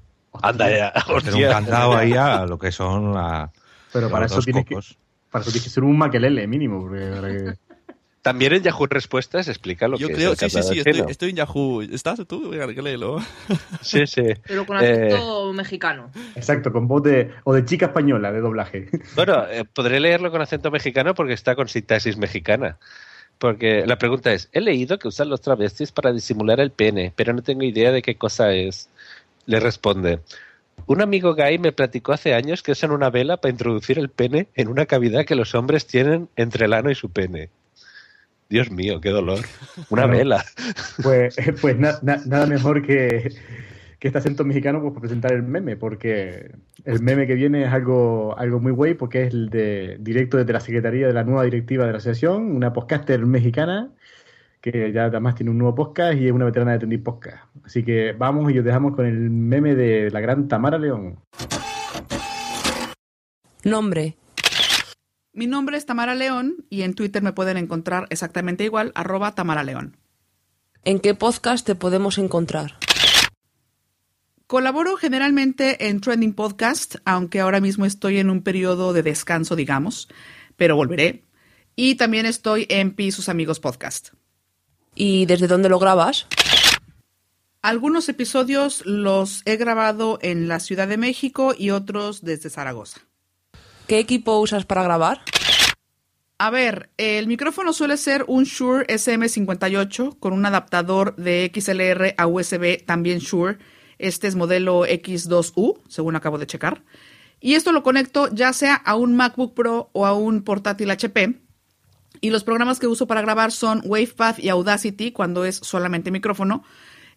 Anda ya. Hacer un candado ahí a lo que son la, Pero para los eso tienes que, cocos. para eso tienes que ser un maquelele mínimo. Porque, para que- También en Yahoo Respuestas explica lo Yo que creo, es el sí, sí, sí, estoy, en Yahoo. ¿Estás tú? Venga, que léelo. Sí, sí. Pero con Eh, acento mexicano. Exacto, con voz de, o de chica española de doblaje. Bueno, eh, podré leerlo con acento mexicano porque está con sintaxis mexicana. Porque la pregunta es, he leído que usan los travestis para disimular el pene, pero no tengo idea de qué cosa es. Le responde, un amigo gay me platicó hace años que usan una vela para introducir el pene en una cavidad que los hombres tienen entre el ano y su pene. Dios mío, qué dolor. Una Bueno. vela. Pues, pues na- na- nada mejor que, que este acento mexicano pues, para presentar el meme, porque el meme que viene es algo, algo muy guay, porque es el de directo desde la Secretaría de la nueva directiva de la asociación, una podcaster mexicana que ya además tiene un nuevo podcast y es una veterana de Tendir Podcast. Así que vamos y os dejamos con el meme de la gran Tamara León. Nombre. Mi nombre es Tamara León y en Twitter me pueden encontrar exactamente igual, arroba Tamara León. ¿En qué podcast te podemos encontrar? Colaboro generalmente en Trending Podcast, aunque ahora mismo estoy en un periodo de descanso, digamos, pero volveré. Y también estoy en Pi sus amigos podcast. ¿Y desde dónde lo grabas? Algunos episodios los he grabado en la Ciudad de México y otros desde Zaragoza. ¿Qué equipo usas para grabar? A ver, el micrófono suele ser un Shure SM58 con un adaptador de XLR a USB también Shure. Este es modelo X2U, según acabo de checar. Y esto lo conecto ya sea a un MacBook Pro o a un portátil HP. Y los programas que uso para grabar son WavePath y Audacity cuando es solamente micrófono.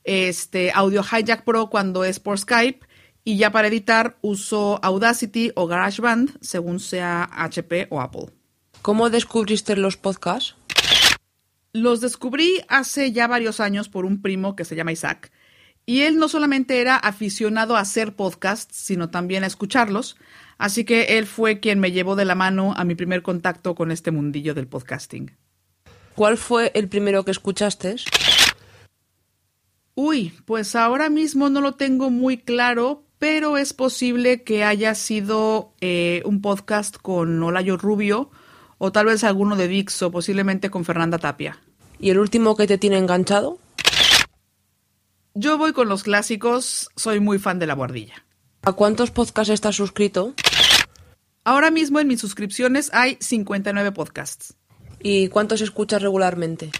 Este, Audio Hijack Pro cuando es por Skype. Y ya para editar uso Audacity o GarageBand según sea HP o Apple. ¿Cómo descubriste los podcasts? Los descubrí hace ya varios años por un primo que se llama Isaac. Y él no solamente era aficionado a hacer podcasts, sino también a escucharlos. Así que él fue quien me llevó de la mano a mi primer contacto con este mundillo del podcasting. ¿Cuál fue el primero que escuchaste? Uy, pues ahora mismo no lo tengo muy claro, pero es posible que haya sido eh, un podcast con Olayo Rubio o tal vez alguno de Dixo, posiblemente con Fernanda Tapia. ¿Y el último que te tiene enganchado? Yo voy con los clásicos, soy muy fan de La Guardilla. ¿A cuántos podcasts estás suscrito? Ahora mismo en mis suscripciones hay 59 podcasts. ¿Y cuántos escuchas regularmente?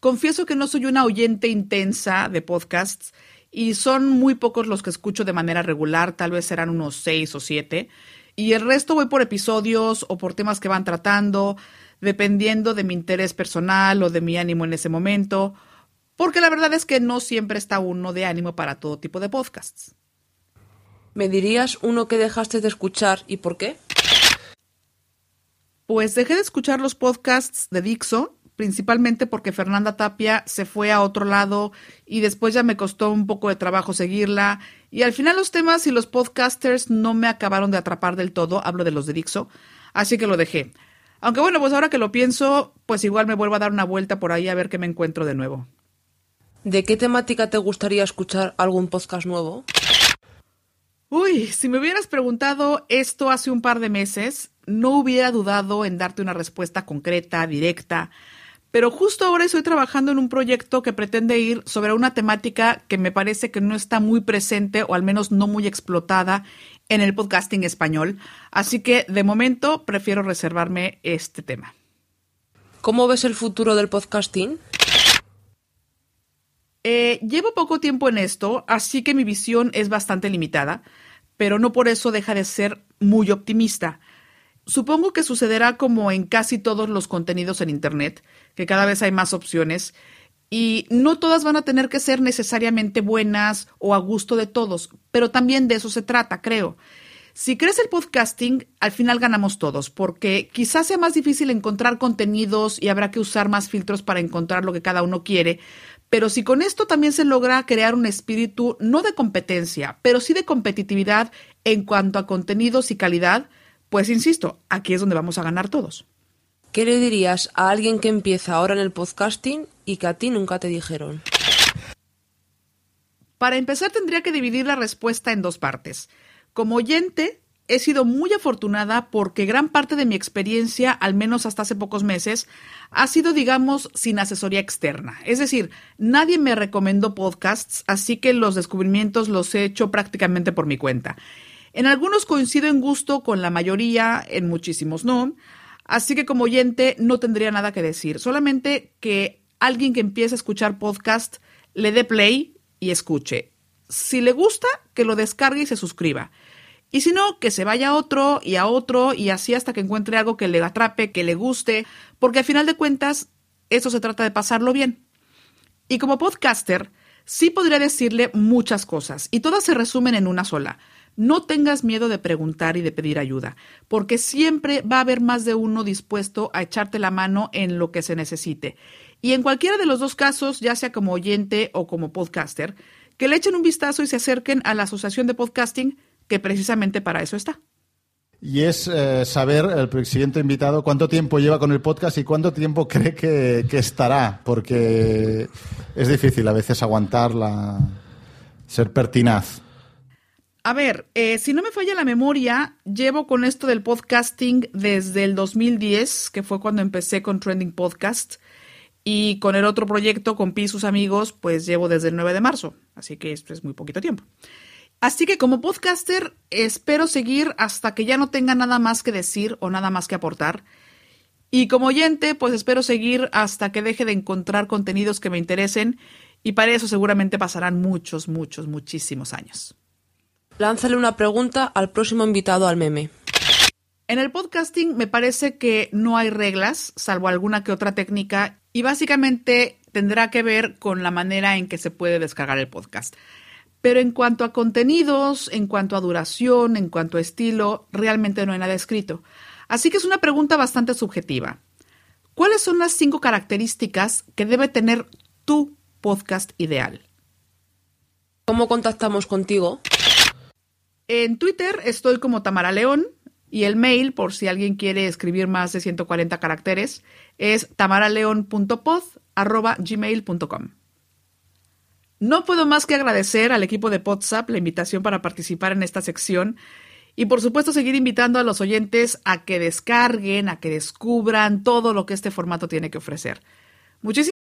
Confieso que no soy una oyente intensa de podcasts y son muy pocos los que escucho de manera regular, tal vez serán unos 6 o 7. Y el resto voy por episodios o por temas que van tratando, dependiendo de mi interés personal o de mi ánimo en ese momento, porque la verdad es que no siempre está uno de ánimo para todo tipo de podcasts. ¿Me dirías uno que dejaste de escuchar y por qué? Pues dejé de escuchar los podcasts de Dixo principalmente porque Fernanda Tapia se fue a otro lado y después ya me costó un poco de trabajo seguirla. Y al final los temas y los podcasters no me acabaron de atrapar del todo, hablo de los de Dixo, así que lo dejé. Aunque bueno, pues ahora que lo pienso, pues igual me vuelvo a dar una vuelta por ahí a ver qué me encuentro de nuevo. ¿De qué temática te gustaría escuchar algún podcast nuevo? Uy, si me hubieras preguntado esto hace un par de meses, no hubiera dudado en darte una respuesta concreta, directa, pero justo ahora estoy trabajando en un proyecto que pretende ir sobre una temática que me parece que no está muy presente o al menos no muy explotada en el podcasting español, así que de momento prefiero reservarme este tema. ¿Cómo ves el futuro del podcasting? Eh, llevo poco tiempo en esto, así que mi visión es bastante limitada, pero no por eso deja de ser muy optimista. Supongo que sucederá como en casi todos los contenidos en Internet, que cada vez hay más opciones y no todas van a tener que ser necesariamente buenas o a gusto de todos, pero también de eso se trata, creo. Si crees el podcasting, al final ganamos todos, porque quizás sea más difícil encontrar contenidos y habrá que usar más filtros para encontrar lo que cada uno quiere, pero si con esto también se logra crear un espíritu no de competencia, pero sí de competitividad en cuanto a contenidos y calidad, pues insisto, aquí es donde vamos a ganar todos. ¿Qué le dirías a alguien que empieza ahora en el podcasting y que a ti nunca te dijeron? Para empezar tendría que dividir la respuesta en dos partes. Como oyente, he sido muy afortunada porque gran parte de mi experiencia, al menos hasta hace pocos meses, ha sido, digamos, sin asesoría externa. Es decir, nadie me recomendó podcasts, así que los descubrimientos los he hecho prácticamente por mi cuenta. En algunos coincido en gusto con la mayoría, en muchísimos no. Así que como oyente no tendría nada que decir, solamente que alguien que empiece a escuchar podcast le dé play y escuche. Si le gusta, que lo descargue y se suscriba. Y si no, que se vaya a otro y a otro y así hasta que encuentre algo que le atrape, que le guste, porque al final de cuentas, eso se trata de pasarlo bien. Y como podcaster, sí podría decirle muchas cosas y todas se resumen en una sola. No tengas miedo de preguntar y de pedir ayuda, porque siempre va a haber más de uno dispuesto a echarte la mano en lo que se necesite. Y en cualquiera de los dos casos, ya sea como oyente o como podcaster, que le echen un vistazo y se acerquen a la Asociación de Podcasting, que precisamente para eso está. Y es eh, saber el siguiente invitado cuánto tiempo lleva con el podcast y cuánto tiempo cree que, que estará, porque es difícil a veces aguantarla, ser pertinaz. A ver, eh, si no me falla la memoria, llevo con esto del podcasting desde el 2010, que fue cuando empecé con Trending Podcast, y con el otro proyecto, con Pi y sus amigos, pues llevo desde el 9 de marzo, así que esto es muy poquito tiempo. Así que como podcaster espero seguir hasta que ya no tenga nada más que decir o nada más que aportar. Y como oyente, pues espero seguir hasta que deje de encontrar contenidos que me interesen y para eso seguramente pasarán muchos, muchos, muchísimos años. Lánzale una pregunta al próximo invitado al meme. En el podcasting me parece que no hay reglas, salvo alguna que otra técnica, y básicamente tendrá que ver con la manera en que se puede descargar el podcast. Pero en cuanto a contenidos, en cuanto a duración, en cuanto a estilo, realmente no hay nada escrito. Así que es una pregunta bastante subjetiva. ¿Cuáles son las cinco características que debe tener tu podcast ideal? ¿Cómo contactamos contigo? En Twitter estoy como Tamara León y el mail, por si alguien quiere escribir más de 140 caracteres, es tamaraleon.pod.gmail.com. No puedo más que agradecer al equipo de WhatsApp la invitación para participar en esta sección y por supuesto seguir invitando a los oyentes a que descarguen, a que descubran todo lo que este formato tiene que ofrecer. Muchísimas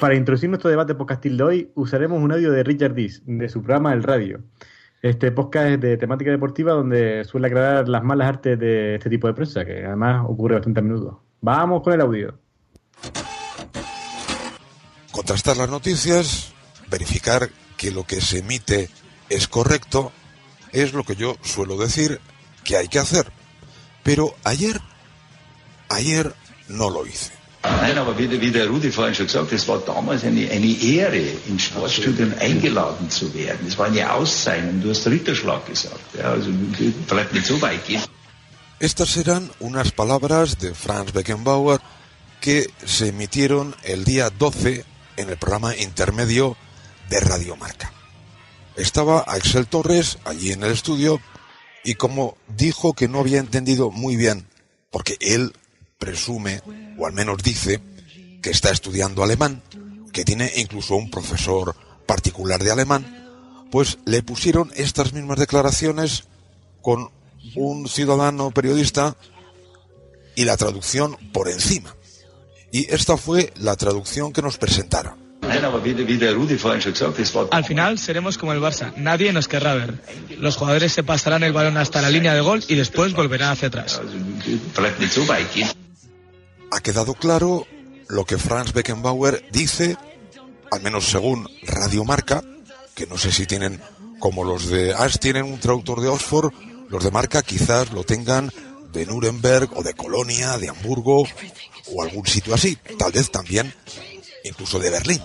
Para introducir nuestro debate podcastil de hoy, usaremos un audio de Richard Dees, de su programa El Radio. Este podcast es de temática deportiva donde suele aclarar las malas artes de este tipo de prensa, que además ocurre bastante a menudo. Vamos con el audio. Contrastar las noticias, verificar que lo que se emite es correcto, es lo que yo suelo decir que hay que hacer. Pero ayer, ayer no lo hice. Nein, aber wie, wie der Rudi vorhin schon gesagt hat, es war damals eine, eine Ehre, ins Sportstudium eingeladen zu werden. Es war eine Auszeichnung. Du hast Ritterschlag gesagt. Ja, also vielleicht nicht so weit gehen. Estas eran unas palabras de Franz Beckenbauer que se emitieron el día 12 en el programa intermedio de Radio Marca. Estaba Axel Torres allí en el estudio y como dijo que no había entendido muy bien, porque él presume, o al menos dice, que está estudiando alemán, que tiene incluso un profesor particular de alemán, pues le pusieron estas mismas declaraciones con un ciudadano periodista y la traducción por encima. Y esta fue la traducción que nos presentaron. Al final seremos como el Barça, nadie nos querrá ver. Los jugadores se pasarán el balón hasta la línea de gol y después volverán hacia atrás. Ha quedado claro lo que Franz Beckenbauer dice, al menos según Radio Marca, que no sé si tienen, como los de Ash tienen un traductor de Oxford, los de Marca quizás lo tengan de Nuremberg o de Colonia, de Hamburgo o algún sitio así, tal vez también incluso de Berlín.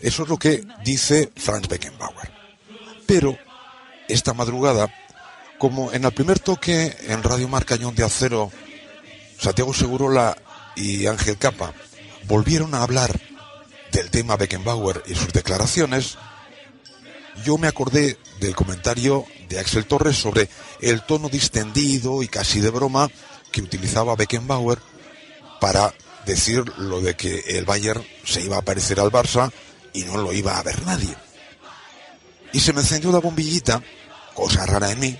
Eso es lo que dice Franz Beckenbauer. Pero esta madrugada, como en el primer toque en Radio Marca Ñón de Acero, Santiago Segurola y Ángel Capa volvieron a hablar del tema Beckenbauer y sus declaraciones, yo me acordé del comentario de Axel Torres sobre el tono distendido y casi de broma que utilizaba Beckenbauer para decir lo de que el Bayern se iba a parecer al Barça y no lo iba a ver nadie. Y se me encendió la bombillita, cosa rara en mí,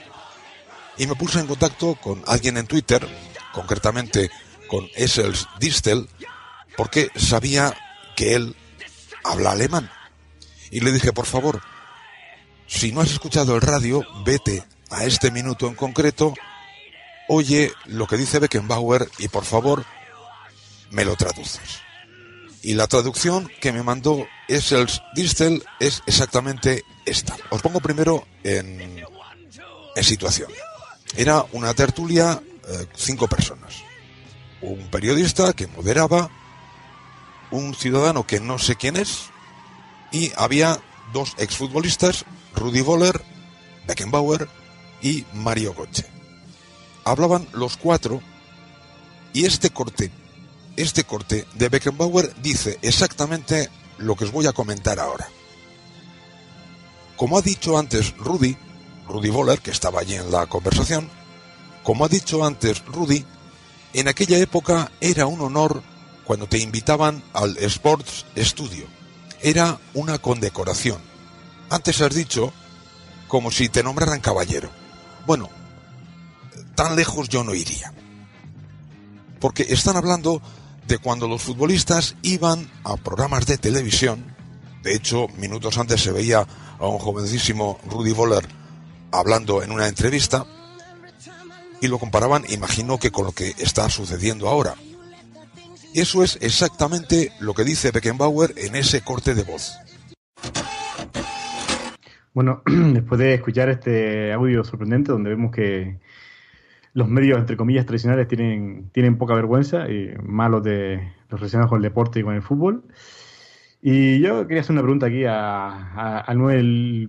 y me puse en contacto con alguien en Twitter, concretamente con Essels Distel, porque sabía que él habla alemán. Y le dije, por favor, si no has escuchado el radio, vete a este minuto en concreto, oye lo que dice Beckenbauer y por favor me lo traduces. Y la traducción que me mandó Essels Distel es exactamente esta. Os pongo primero en, en situación. Era una tertulia, eh, cinco personas. Un periodista que moderaba, un ciudadano que no sé quién es, y había dos exfutbolistas, Rudy Voller, Beckenbauer y Mario Götze. Hablaban los cuatro y este corte, este corte de Beckenbauer dice exactamente lo que os voy a comentar ahora. Como ha dicho antes Rudy, Rudy Voller, que estaba allí en la conversación, como ha dicho antes Rudy, en aquella época era un honor cuando te invitaban al Sports Studio. Era una condecoración. Antes has dicho como si te nombraran caballero. Bueno, tan lejos yo no iría. Porque están hablando de cuando los futbolistas iban a programas de televisión. De hecho, minutos antes se veía a un jovencísimo Rudy Voller hablando en una entrevista y lo comparaban, imagino que con lo que está sucediendo ahora. Eso es exactamente lo que dice Beckenbauer en ese corte de voz. Bueno, después de escuchar este audio sorprendente donde vemos que los medios, entre comillas, tradicionales tienen, tienen poca vergüenza, y más los, de, los relacionados con el deporte y con el fútbol. Y yo quería hacer una pregunta aquí a, a- al nuevo,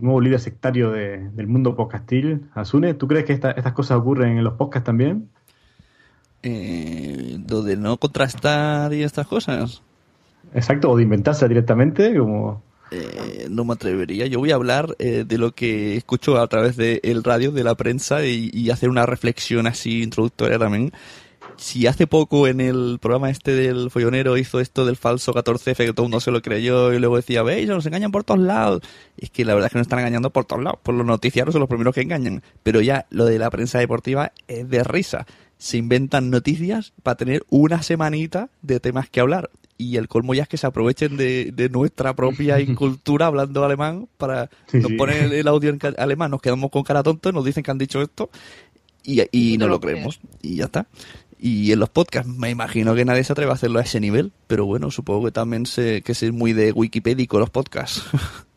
nuevo líder sectario de- del mundo podcastil, Asune. ¿Tú crees que esta- estas cosas ocurren en los podcasts también? Eh, lo de no contrastar y estas cosas. Exacto, o de inventarse directamente, como Eh, no me atrevería. Yo voy a hablar eh, de lo que escucho a través del radio, de la prensa y, y hacer una reflexión así introductoria también. Si hace poco en el programa este del follonero hizo esto del falso 14F que todo el mundo se lo creyó y luego decía, veis, nos engañan por todos lados. Es que la verdad es que nos están engañando por todos lados. Por los noticiarios son los primeros que engañan. Pero ya lo de la prensa deportiva es de risa. Se inventan noticias para tener una semanita de temas que hablar y el colmo ya es que se aprovechen de, de nuestra propia incultura hablando alemán para Sí, nos sí. ponen el, audio en alemán, nos quedamos con cara tonta, nos dicen que han dicho esto y, y no lo lo creemos y ya está. Y en los podcasts me imagino que nadie se atreve a hacerlo a ese nivel, pero bueno, supongo que también se, que es muy de Wikipédico los podcasts.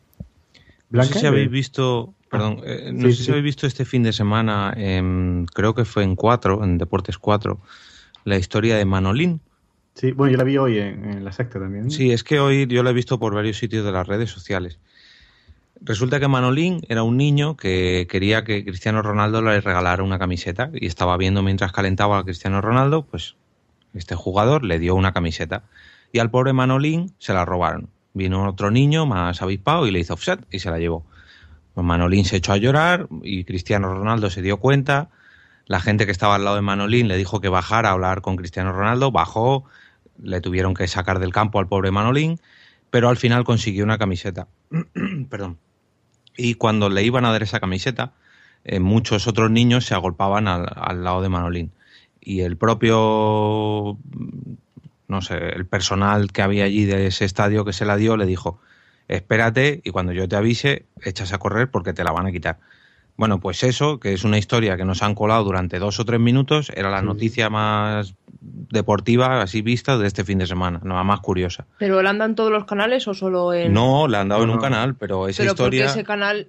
No sé si habéis eh, visto, perdón, eh, no sí, sé si sí. habéis visto este fin de semana, en- creo que fue en 4, en Deportes 4, la historia de Manolín. Sí, bueno, yo la vi hoy en, en la secta también. Sí, es que hoy yo lo he visto por varios sitios de las redes sociales. Resulta que Manolín era un niño que quería que Cristiano Ronaldo le regalara una camiseta y estaba viendo mientras calentaba a Cristiano Ronaldo, pues este jugador le dio una camiseta y al pobre Manolín se la robaron. Vino otro niño más avispado y le hizo offset y se la llevó. Pues Manolín se echó a llorar y Cristiano Ronaldo se dio cuenta. La gente que estaba al lado de Manolín le dijo que bajara a hablar con Cristiano Ronaldo, bajó, le tuvieron que sacar del campo al pobre Manolín, pero al final consiguió una camiseta. Perdón. Y cuando le iban a dar esa camiseta, eh, muchos otros niños se agolpaban al, al lado de Manolín. Y el propio, no sé, el personal que había allí de ese estadio que se la dio le dijo, espérate y cuando yo te avise, echas a correr porque te la van a quitar. Bueno, pues eso, que es una historia que nos han colado durante dos o tres minutos, era la noticia más deportiva así vista de este fin de semana, nada más curiosa. ¿Pero él anda en todos los canales o solo en.? No, la han dado en un canal, pero esa Pero historia... porque ese canal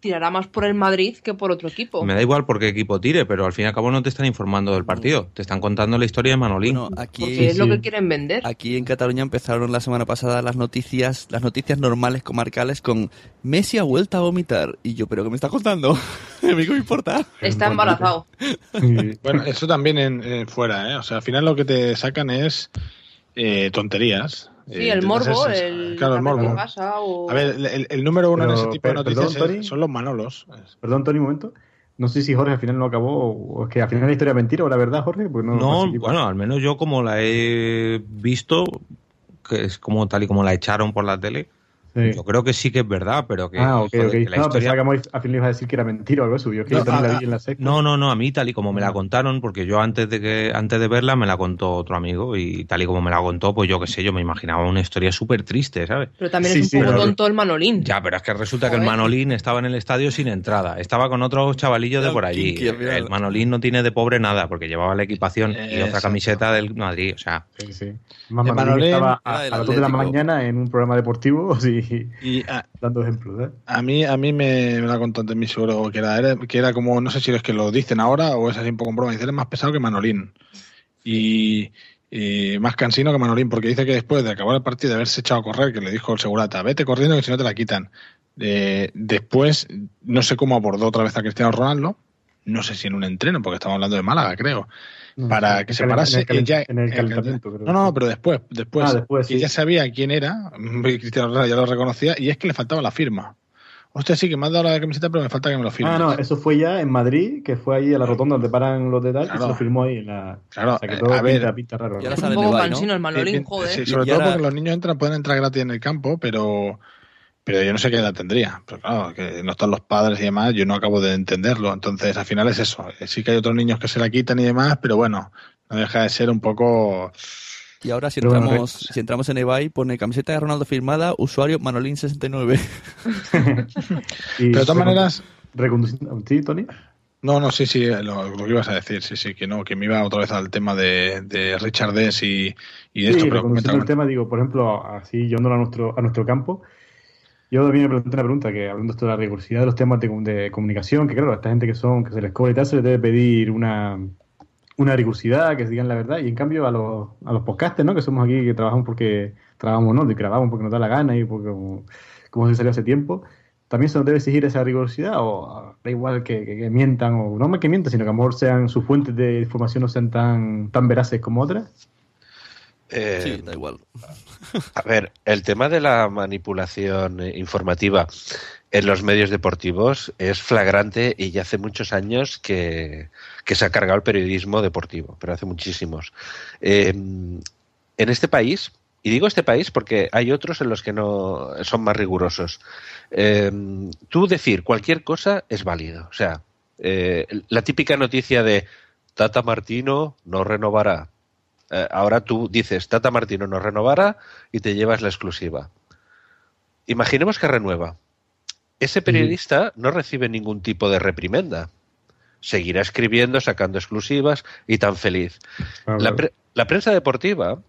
tirará más por el Madrid que por otro equipo. Me da igual por qué equipo tire, pero al fin y al cabo no te están informando del partido, te están contando la historia de Manolín. Bueno, aquí, Porque es lo que quieren vender. Aquí en Cataluña empezaron la semana pasada las noticias, las noticias normales comarcales con Messi ha vuelto a vomitar. Y yo, ¿pero qué me está contando? a mí qué me importa. Está embarazado. Bueno, eso también en, en fuera, ¿eh? O sea, al final lo que te sacan es eh, tonterías. Sí, Eh, el morbo, el. Claro, el morbo. o... A ver, el, número uno en Pero, ese tipo de noticias perdón, es- Tony. son los manolos. Perdón, Tony, un momento. No sé si Jorge al final no acabó o es que al final la historia es mentira o la verdad, Jorge. Pues no, bueno, al menos yo como la he visto, que es como tal y como la echaron por la tele, Sí. yo creo que sí que es verdad, pero que, Ah, ok, la No, historia- pensaba que al final ibas a decir que era mentira o algo suyo. Que No, yo también ah, la vi en la secta. No, no, no, a mí tal y como me la contaron, porque yo antes de que antes de verla me la contó otro amigo y tal y como me la contó, pues yo qué sé, yo me imaginaba una historia súper triste, ¿sabes? Pero también Sí, es un sí, poco pero- tonto el Manolín. Ya, pero es que resulta que el. Manolín estaba en el estadio sin entrada, estaba con otros chavalillos de por allí. Kinky. El Manolín no tiene de pobre nada, porque llevaba la equipación y otra Exacto. camiseta del Madrid, o sea, Sí, sí. Más El Manolín Manolín estaba a, las 2 de la mañana en un programa deportivo sí, Y a, dando ejemplos. ¿eh? a mí, a mí me, me la contó de mí seguro que era, era- que era como, no sé si es que lo dicen ahora o es así un poco en broma, dice, eres más pesado que Manolín. Y, y más cansino que Manolín, porque dice que después de acabar el partido, de haberse echado a correr, que le dijo el segurata, vete corriendo que si no te la quitan. Eh, después, no sé cómo abordó otra vez a Cristiano Ronaldo, no sé si en un entreno, porque estamos hablando de Málaga, creo, No, para que se parase. En el, y ya- en el en el calentamiento, creo. No, no, pero después, después, Ah, después, que sí. ya sabía quién era, Cristiano Ronaldo ya lo reconocía, y es que le faltaba la firma. Hostia, sí, que me has dado la camiseta, pero me falta que me lo firme. Ah, no, eso fue ya en Madrid, que fue ahí a la rotonda donde paran los de tal, y Claro. se lo firmó ahí en la. Claro, o sea que eh, todo a ver. pinta, pinta raro. Y ¿no? sale Un poco Levi, ¿no? el Manolín, Sí, joder. sí, Y- sobre y todo ahora- porque los niños entran, pueden entrar gratis en el campo, pero, pero yo no sé qué edad tendría. Pero claro, que no están los padres y demás, yo no acabo de entenderlo. Entonces, al final es eso. Eh, Sí que hay otros niños que se la quitan y demás, pero bueno, no deja de ser un poco. Y ahora si Pero bueno, entramos, si entramos en eBay, pone camiseta de Ronaldo firmada, usuario Manolín69. Y Pero de todas maneras, reconduciendo- ¿Sí, Tony? no, no, sí, sí, lo, lo que ibas a decir, sí, sí, que no, que me iba otra vez al tema de, de Richard Dess y, y de Sí, esto, pero el tema, digo, por ejemplo, así llevándolo a nuestro, a nuestro campo, yo también me pregunté una pregunta, que hablando esto de la rigurosidad de los temas de, com- de comunicación, que claro, a esta gente que son, que se les cobra y tal, se les debe pedir una, una rigurosidad, que se digan la verdad, y en cambio a los, a los podcasters, ¿no? Que somos aquí, que trabajamos porque trabajamos, ¿no? Y grabamos porque nos da la gana y porque como, se salió hace tiempo, también se nos debe exigir esa rigurosidad, o ah, da igual que, que- que mientan, o no más que mientan, sino que a lo mejor sean sus fuentes de información no sean tan, tan veraces como otras. Eh, Sí, da igual. A ver, el tema de la manipulación informativa en los medios deportivos es flagrante y ya hace muchos años que, que se ha cargado el periodismo deportivo, pero hace muchísimos. Eh, en este país, y digo este país porque hay otros en los que no son más rigurosos, eh, tú decir cualquier cosa es válido. O sea, la típica noticia de Tata Martino no renovará. Eh, ahora tú dices Tata Martino no renovará y te llevas la exclusiva. Imaginemos que renueva. Ese periodista no recibe ningún tipo de reprimenda. Seguirá escribiendo, sacando exclusivas y tan feliz. La, pre- la prensa deportiva,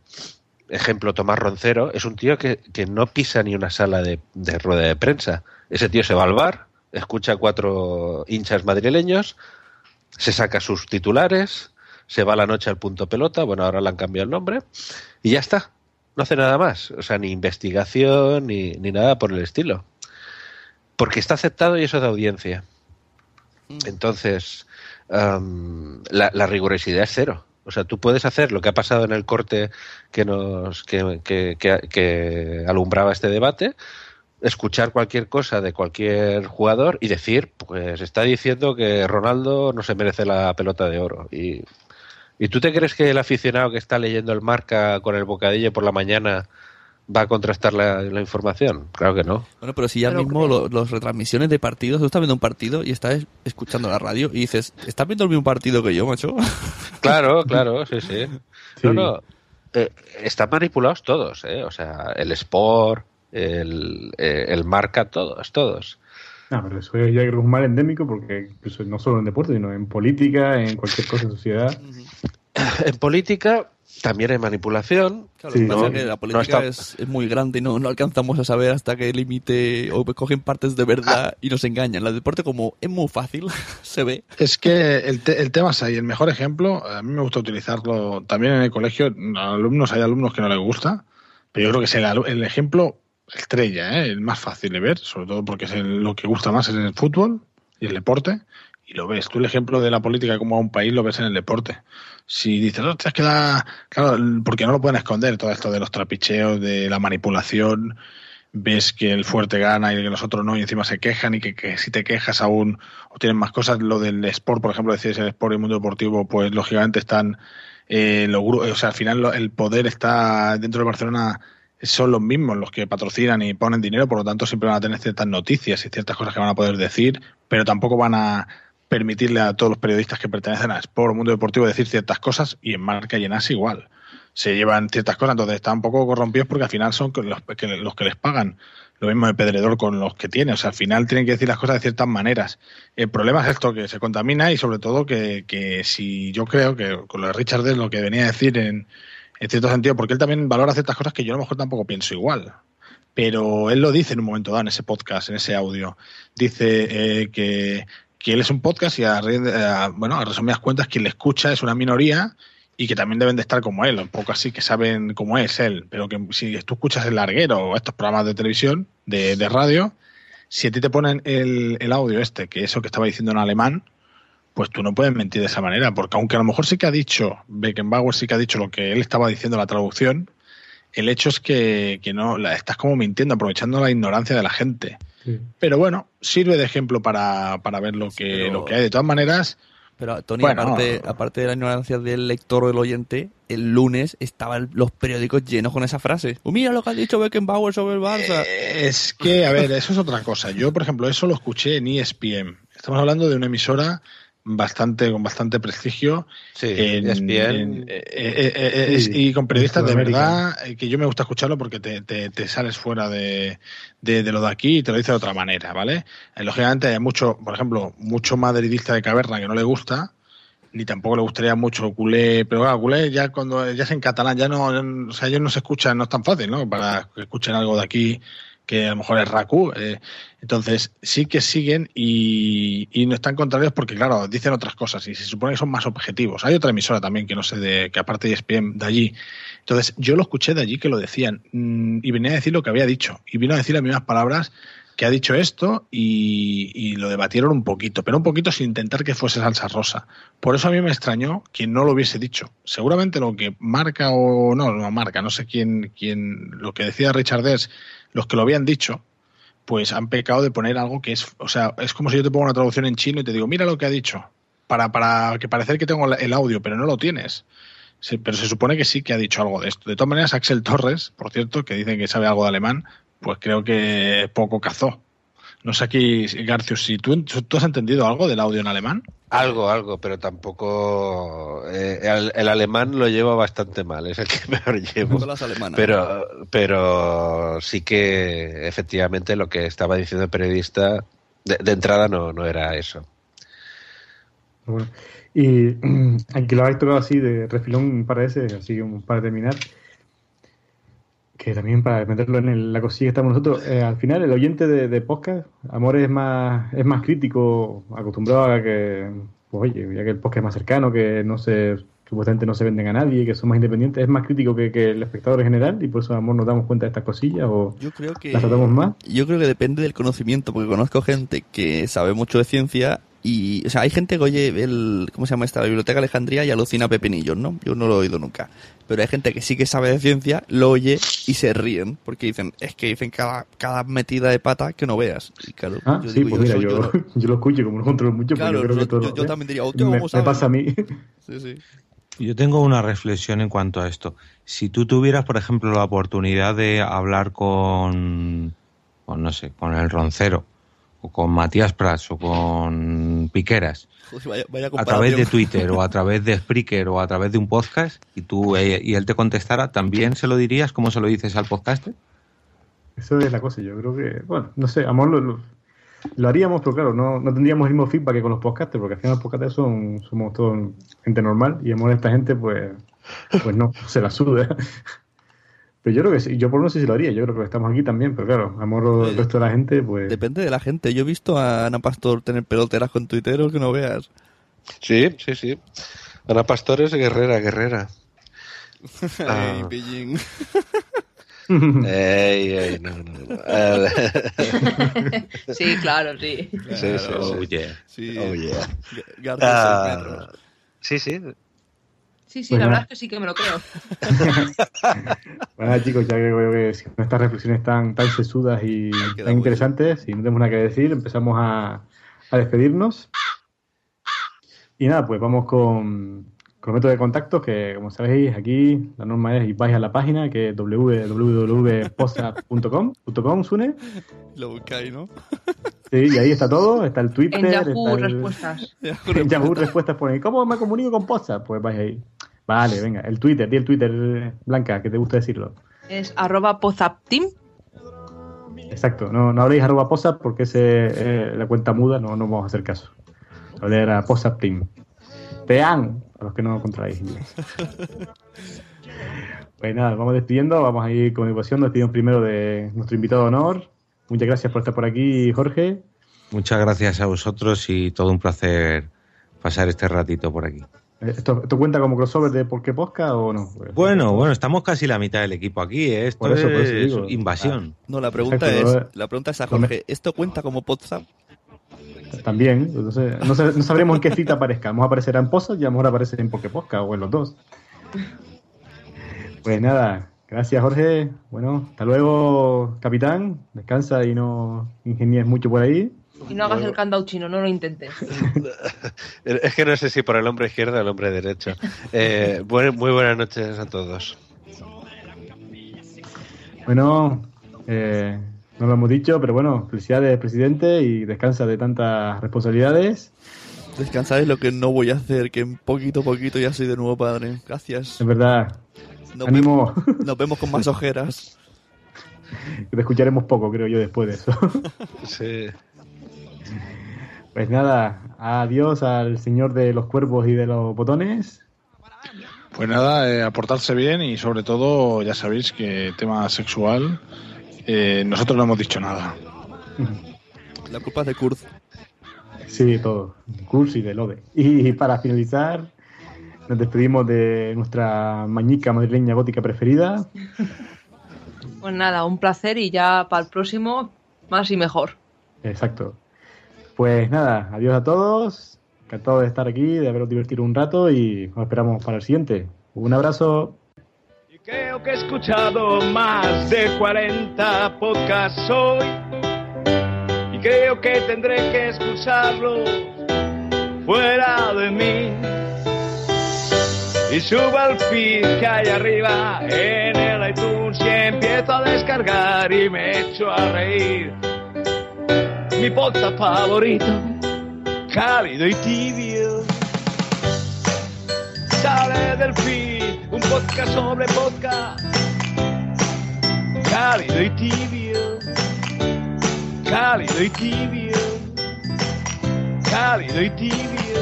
ejemplo Tomás Roncero, es un tío que, que no pisa ni una sala de, de rueda de prensa. Ese tío se va al bar, escucha a cuatro hinchas madrileños, se saca sus titulares, se va la noche al punto pelota, bueno, ahora le han cambiado el nombre, y ya está. No hace nada más. O sea, ni investigación ni, ni nada por el estilo. Porque está aceptado y eso de audiencia. Entonces, am, la, la rigurosidad es cero. O sea, tú puedes hacer lo que ha pasado en el corte que nos que, que- que- que alumbraba este debate, escuchar cualquier cosa de cualquier jugador y decir, pues está diciendo que Ronaldo no se merece la pelota de oro. Y, ¿y tú te crees que el aficionado que está leyendo el marca con el bocadillo por la mañana va a contrastar la, la información? Claro que no. Bueno, pero si ya Pero mismo lo- los retransmisiones de partidos, tú estás viendo un partido y estás escuchando la radio y dices, ¿estás viendo el mismo partido que yo, macho? Claro, claro, sí, sí. No, no. eh, están manipulados todos, ¿eh? O sea, el Sport, el, eh, el Marca, todos, todos. No, pero eso ya creo que es un mal endémico porque incluso no solo en deporte, sino en política, en cualquier cosa en sociedad. En política también hay manipulación. Claro, lo que pasa es que la política está- es, es muy grande y no, no alcanzamos a saber hasta qué límite o cogen partes de verdad y nos engañan. El deporte como es muy fácil, se ve. Es que el, te- el tema es ahí. El mejor ejemplo, a mí me gusta utilizarlo también en el colegio. Alumnos, hay alumnos que no les gusta, pero yo creo que es el, el ejemplo estrella, ¿eh? el más fácil de ver, sobre todo porque es el- lo que gusta más es el fútbol y el deporte. Y lo ves. Tú el ejemplo de la política como a un país lo ves en el deporte. Si dices, es que da. Claro, porque no lo pueden esconder todo esto de los trapicheos, de la manipulación. Ves que el fuerte gana y que los otros no, y encima se quejan, y que, que si te quejas aún o tienen más cosas. Lo del sport, por ejemplo, decís el sport y el mundo deportivo, pues lógicamente están. Eh, gru- o sea, al final lo- el poder está dentro de Barcelona son los mismos los que patrocinan y ponen dinero, por lo tanto siempre van a tener ciertas noticias y ciertas cosas que van a poder decir, pero tampoco van a permitirle a todos los periodistas que pertenecen a Sport o Mundo Deportivo decir ciertas cosas y en marca y en igual. Se llevan ciertas cosas, entonces están un poco corrompidos porque al final son los que, los que les pagan. Lo mismo de Pedredor con los que tiene. O sea, al final tienen que decir las cosas de ciertas maneras. El problema es esto, que se contamina y sobre todo que, que si yo creo que con lo de Richard Dell, lo que venía a decir en, en cierto sentido, porque él también valora ciertas cosas que yo a lo mejor tampoco pienso igual. Pero él lo dice en un momento dado, en ese podcast, en ese audio. Dice eh, que, que él es un podcast y a, re- a- bueno, a resumidas cuentas, quien le escucha es una minoría y que también deben de estar como él, un poco así que saben cómo es él. Pero que si tú escuchas el larguero o estos programas de televisión, de, de radio, si a ti te ponen el, el audio este, que eso que estaba diciendo en alemán, pues tú no puedes mentir de esa manera, porque aunque a lo mejor sí que ha dicho, Beckenbauer sí que ha dicho lo que él estaba diciendo en la traducción, el hecho es que, que no, la, estás como mintiendo, aprovechando la ignorancia de la gente. Pero bueno, sirve de ejemplo para, para ver lo que, pero- lo que hay. De todas maneras, Pero Tony, Bueno. aparte, aparte de la ignorancia del lector o del oyente, el lunes estaban los periódicos llenos con esa frase. "Oh, mira lo que ha dicho Beckenbauer sobre el Barça. Es que, a ver, eso es otra cosa. Yo, por ejemplo, eso lo escuché en ESPN. Estamos hablando de una emisora bastante con bastante prestigio en- ESPN. en- eh, eh, eh, es- Sí, y con periodistas de verdad eh, que yo me gusta escucharlo porque te, te- te sales fuera de, de- de lo de aquí y te lo dice de otra manera, ¿vale? Eh, lógicamente hay mucho, por ejemplo, mucho madridista de caverna que no le gusta ni tampoco le gustaría mucho culé, pero claro, culé ya cuando ya es en catalán, ya no, ya- o sea, ellos no se escuchan, no es tan fácil, ¿no? Para que escuchen algo de aquí que a lo mejor es Raku. eh, entonces, sí que siguen y, no están contrarios porque, claro, dicen otras cosas y se supone que son más objetivos. Hay otra emisora también que no sé, de, que aparte de ESPN, de allí. Entonces, yo lo escuché de allí que lo decían mm, y venía a decir lo que había dicho y vino a decir las mismas palabras que ha dicho esto y, y lo debatieron un poquito, pero un poquito sin intentar que fuese salsa rosa. Por eso a mí me extrañó que no lo hubiese dicho. Seguramente lo que marca o no, no marca, no sé quién, quién lo que decía Richard es los que lo habían dicho, pues han pecado de poner algo que es, o sea, es como si yo te pongo una traducción en chino y te digo, mira lo que ha dicho, para, para que parecer que tengo el audio, pero no lo tienes. Pero se supone que sí que ha dicho algo de esto. De todas maneras, Axel Torres, por cierto, que dicen que sabe algo de alemán, pues creo que poco cazó. No sé aquí, Garcius, si tú, tú has entendido algo del audio en alemán. Algo, algo, pero tampoco. eh, el, el alemán lo llevo bastante mal, es el que mejor llevo. Todas las alemanas. Pero, pero sí que efectivamente lo que estaba diciendo el periodista de, de entrada no, no era eso. Bueno, y aunque lo habéis tocado así de refilón un par de veces, así para terminar, que también para meterlo en el- la cosilla que estamos nosotros, eh, al final el oyente de, de podcast, Amor es más, es más crítico, acostumbrado a que, pues oye, ya que el podcast es más cercano, que no se, supuestamente no se venden a nadie, que son más independientes, es más crítico que, que el espectador en general y por eso Amor nos damos cuenta de estas cosillas o Yo creo que las tratamos más. Yo creo que depende del conocimiento, porque conozco gente que sabe mucho de ciencia y, o sea, hay gente que oye el, ¿cómo se llama esta? La Biblioteca Alejandría y alucina pepinillos, ¿no? Yo no lo he oído nunca. Pero hay gente que sí que sabe de ciencia, lo oye y se ríen, porque dicen, es que dicen cada, cada metida de pata que no veas. Y claro, Ah, yo sí, digo, pues mira, yo, no- yo lo escucho, como no controlo mucho, Claro, pues yo creo yo- que todo yo- yo también diría, me, ¿cómo me sabe? pasa a mí. Sí, sí. Yo tengo una reflexión en cuanto a esto. Si tú tuvieras, por ejemplo, la oportunidad de hablar con, con no sé, con el Roncero, o con Matías Prats, o con Piqueras, Joder, vaya, vaya a través de. Twitter, o a través de Spreaker, o a través de un podcast, y tú eh, y él te contestara, ¿también se lo dirías como se lo dices al podcaster? Eso es la cosa, yo creo que, bueno, no sé, amor lo, lo, lo haríamos, pero claro, no, no tendríamos el mismo feedback que con los podcasters, porque al final los podcasters son, somos todos gente normal y amor a esta gente, pues, pues no, se la suda. Pero yo creo que sí, yo por no sé si lo haría, yo creo que estamos aquí también, pero claro, amor el resto de la gente, pues... Depende de la gente. Yo he visto a Ana Pastor tener peloteras con tuiteros que no veas. Sí, sí, sí. Ana Pastor es guerrera, guerrera. Ah. Ay, pillín. Ey, ey, no, no, no. Eh, Sí, claro, sí. Sí, sí, sí. Oh, yeah. Sí. Oh, yeah. García, Ah, sí, sí. Sí, sí, Pues la nada. verdad es que sí que me lo creo. Bueno, chicos, ya que creo que con estas reflexiones tan, tan sesudas y tan interesantes, y no tenemos nada que decir, empezamos a, a despedirnos. Y nada, pues vamos con, con el método de contacto, que como sabéis, aquí la norma es, vais a la página, que es www.posa.com, .com, Sune. Lo buscáis, ¿no? Sí, y ahí está todo, está el Twitter, En Yahoo está el- respuestas. en Yahoo respuestas pone, ¿cómo me comunico con Posa? Pues vais ahí. Vale, venga, el Twitter, di el Twitter, Blanca, que te gusta decirlo. Es arroba pozaptim. Exacto, no, no habléis arroba posa porque es eh, la cuenta muda, no, no vamos a hacer caso. Hablar a posa team. Tean, a los que no controláis inglés. Pues nada, vamos despidiendo, vamos a ir con educación, nos despedimos primero de nuestro invitado de honor. Muchas gracias por estar por aquí, Jorge. Muchas gracias a vosotros y todo un placer pasar este ratito por aquí. Eh, ¿Esto, esto cuenta como crossover de por qué posca o no? Pues, Bueno, bueno, estamos casi la mitad del equipo aquí. ¿eh? Esto Por eso, por eso es digo. invasión. No, la pregunta Exacto, es, no, la pregunta es a Jorge, ¿esto cuenta como WhatsApp? También, entonces no, no sabremos en qué cita aparezca. Vamos a aparecer en Posa y a lo mejor aparecer en Pokeposca o en los dos. Pues nada, gracias Jorge. Bueno, hasta luego, capitán. Descansa y no ingenies mucho por ahí. Y no hagas el candado chino, no lo intentes. Es que no sé si por el hombre izquierdo o el hombre derecho. Eh, muy buenas noches a todos. Bueno, eh, no lo hemos dicho, pero bueno, felicidades, presidente, y descansa de tantas responsabilidades. Descansar es lo que no voy a hacer, que en poquito a poquito ya soy de nuevo padre. Gracias. Es verdad. Nos, vemos, nos vemos con más ojeras. Te escucharemos poco, creo yo, después de eso. Sí. Pues nada, adiós al señor de los cuervos y de los botones. Pues nada, eh, aportarse bien y sobre todo, ya sabéis que tema sexual, eh, nosotros no hemos dicho nada. La culpa es de Kurz. Sí, todo. Curso y de Lode. Y para finalizar, nos despedimos de nuestra mañica madrileña gótica preferida. Pues nada, un placer y ya para el próximo Más y mejor. Exacto. Pues nada, adiós a todos. Encantado de estar aquí, de haberos divertido un rato y nos esperamos para el siguiente. Un abrazo. Creo que he escuchado más de 40 podcasts hoy y creo que tendré que expulsarlos fuera de mí. Y subo al feed que hay arriba en el iTunes y empiezo a descargar y me echo a reír. Mi podcast favorito, cálido y tibio, sale del feed, un podcast sobre podcast, cálido y tibio, cálido y tibio, cálido y tibio.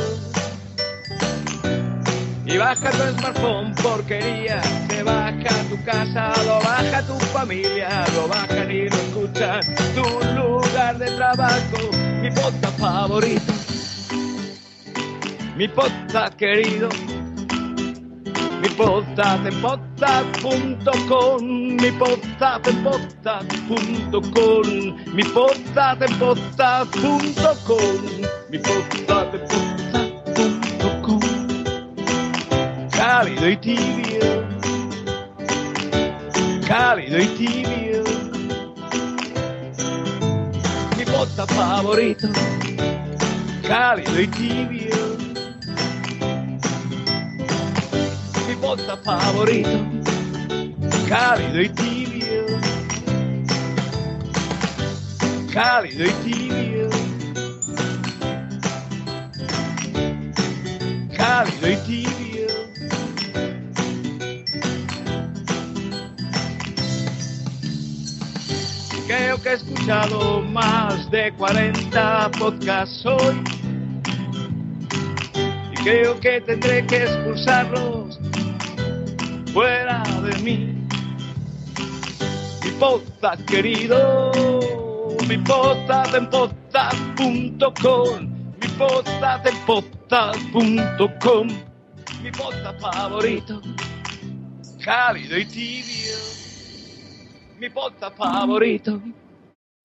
Y baja tu smartphone, porquería, te baja tu casa, lo baja tu familia, lo bajan y lo tu lugar de trabajo, mi podcast favorito, mi podcast querido, mi podcast en podcast.com, mi podcast en podcast.com, mi podcast en podcast.com, mi podcast en podcast.com cálido y tibio, cálido y tibio. Mi bota favorito, cálido y tibio. Mi bota favorito, cálido y tibio, cálido y tibio. Cálido y tibio. Escuchado más de 40 podcasts hoy. Y creo que tendré que expulsarlos fuera de mí. Mi podcast querido, mi podcast en podcast.com, mi podcast en podcast.com, mi podcast favorito, cálido y tibio. mi podcast favorito.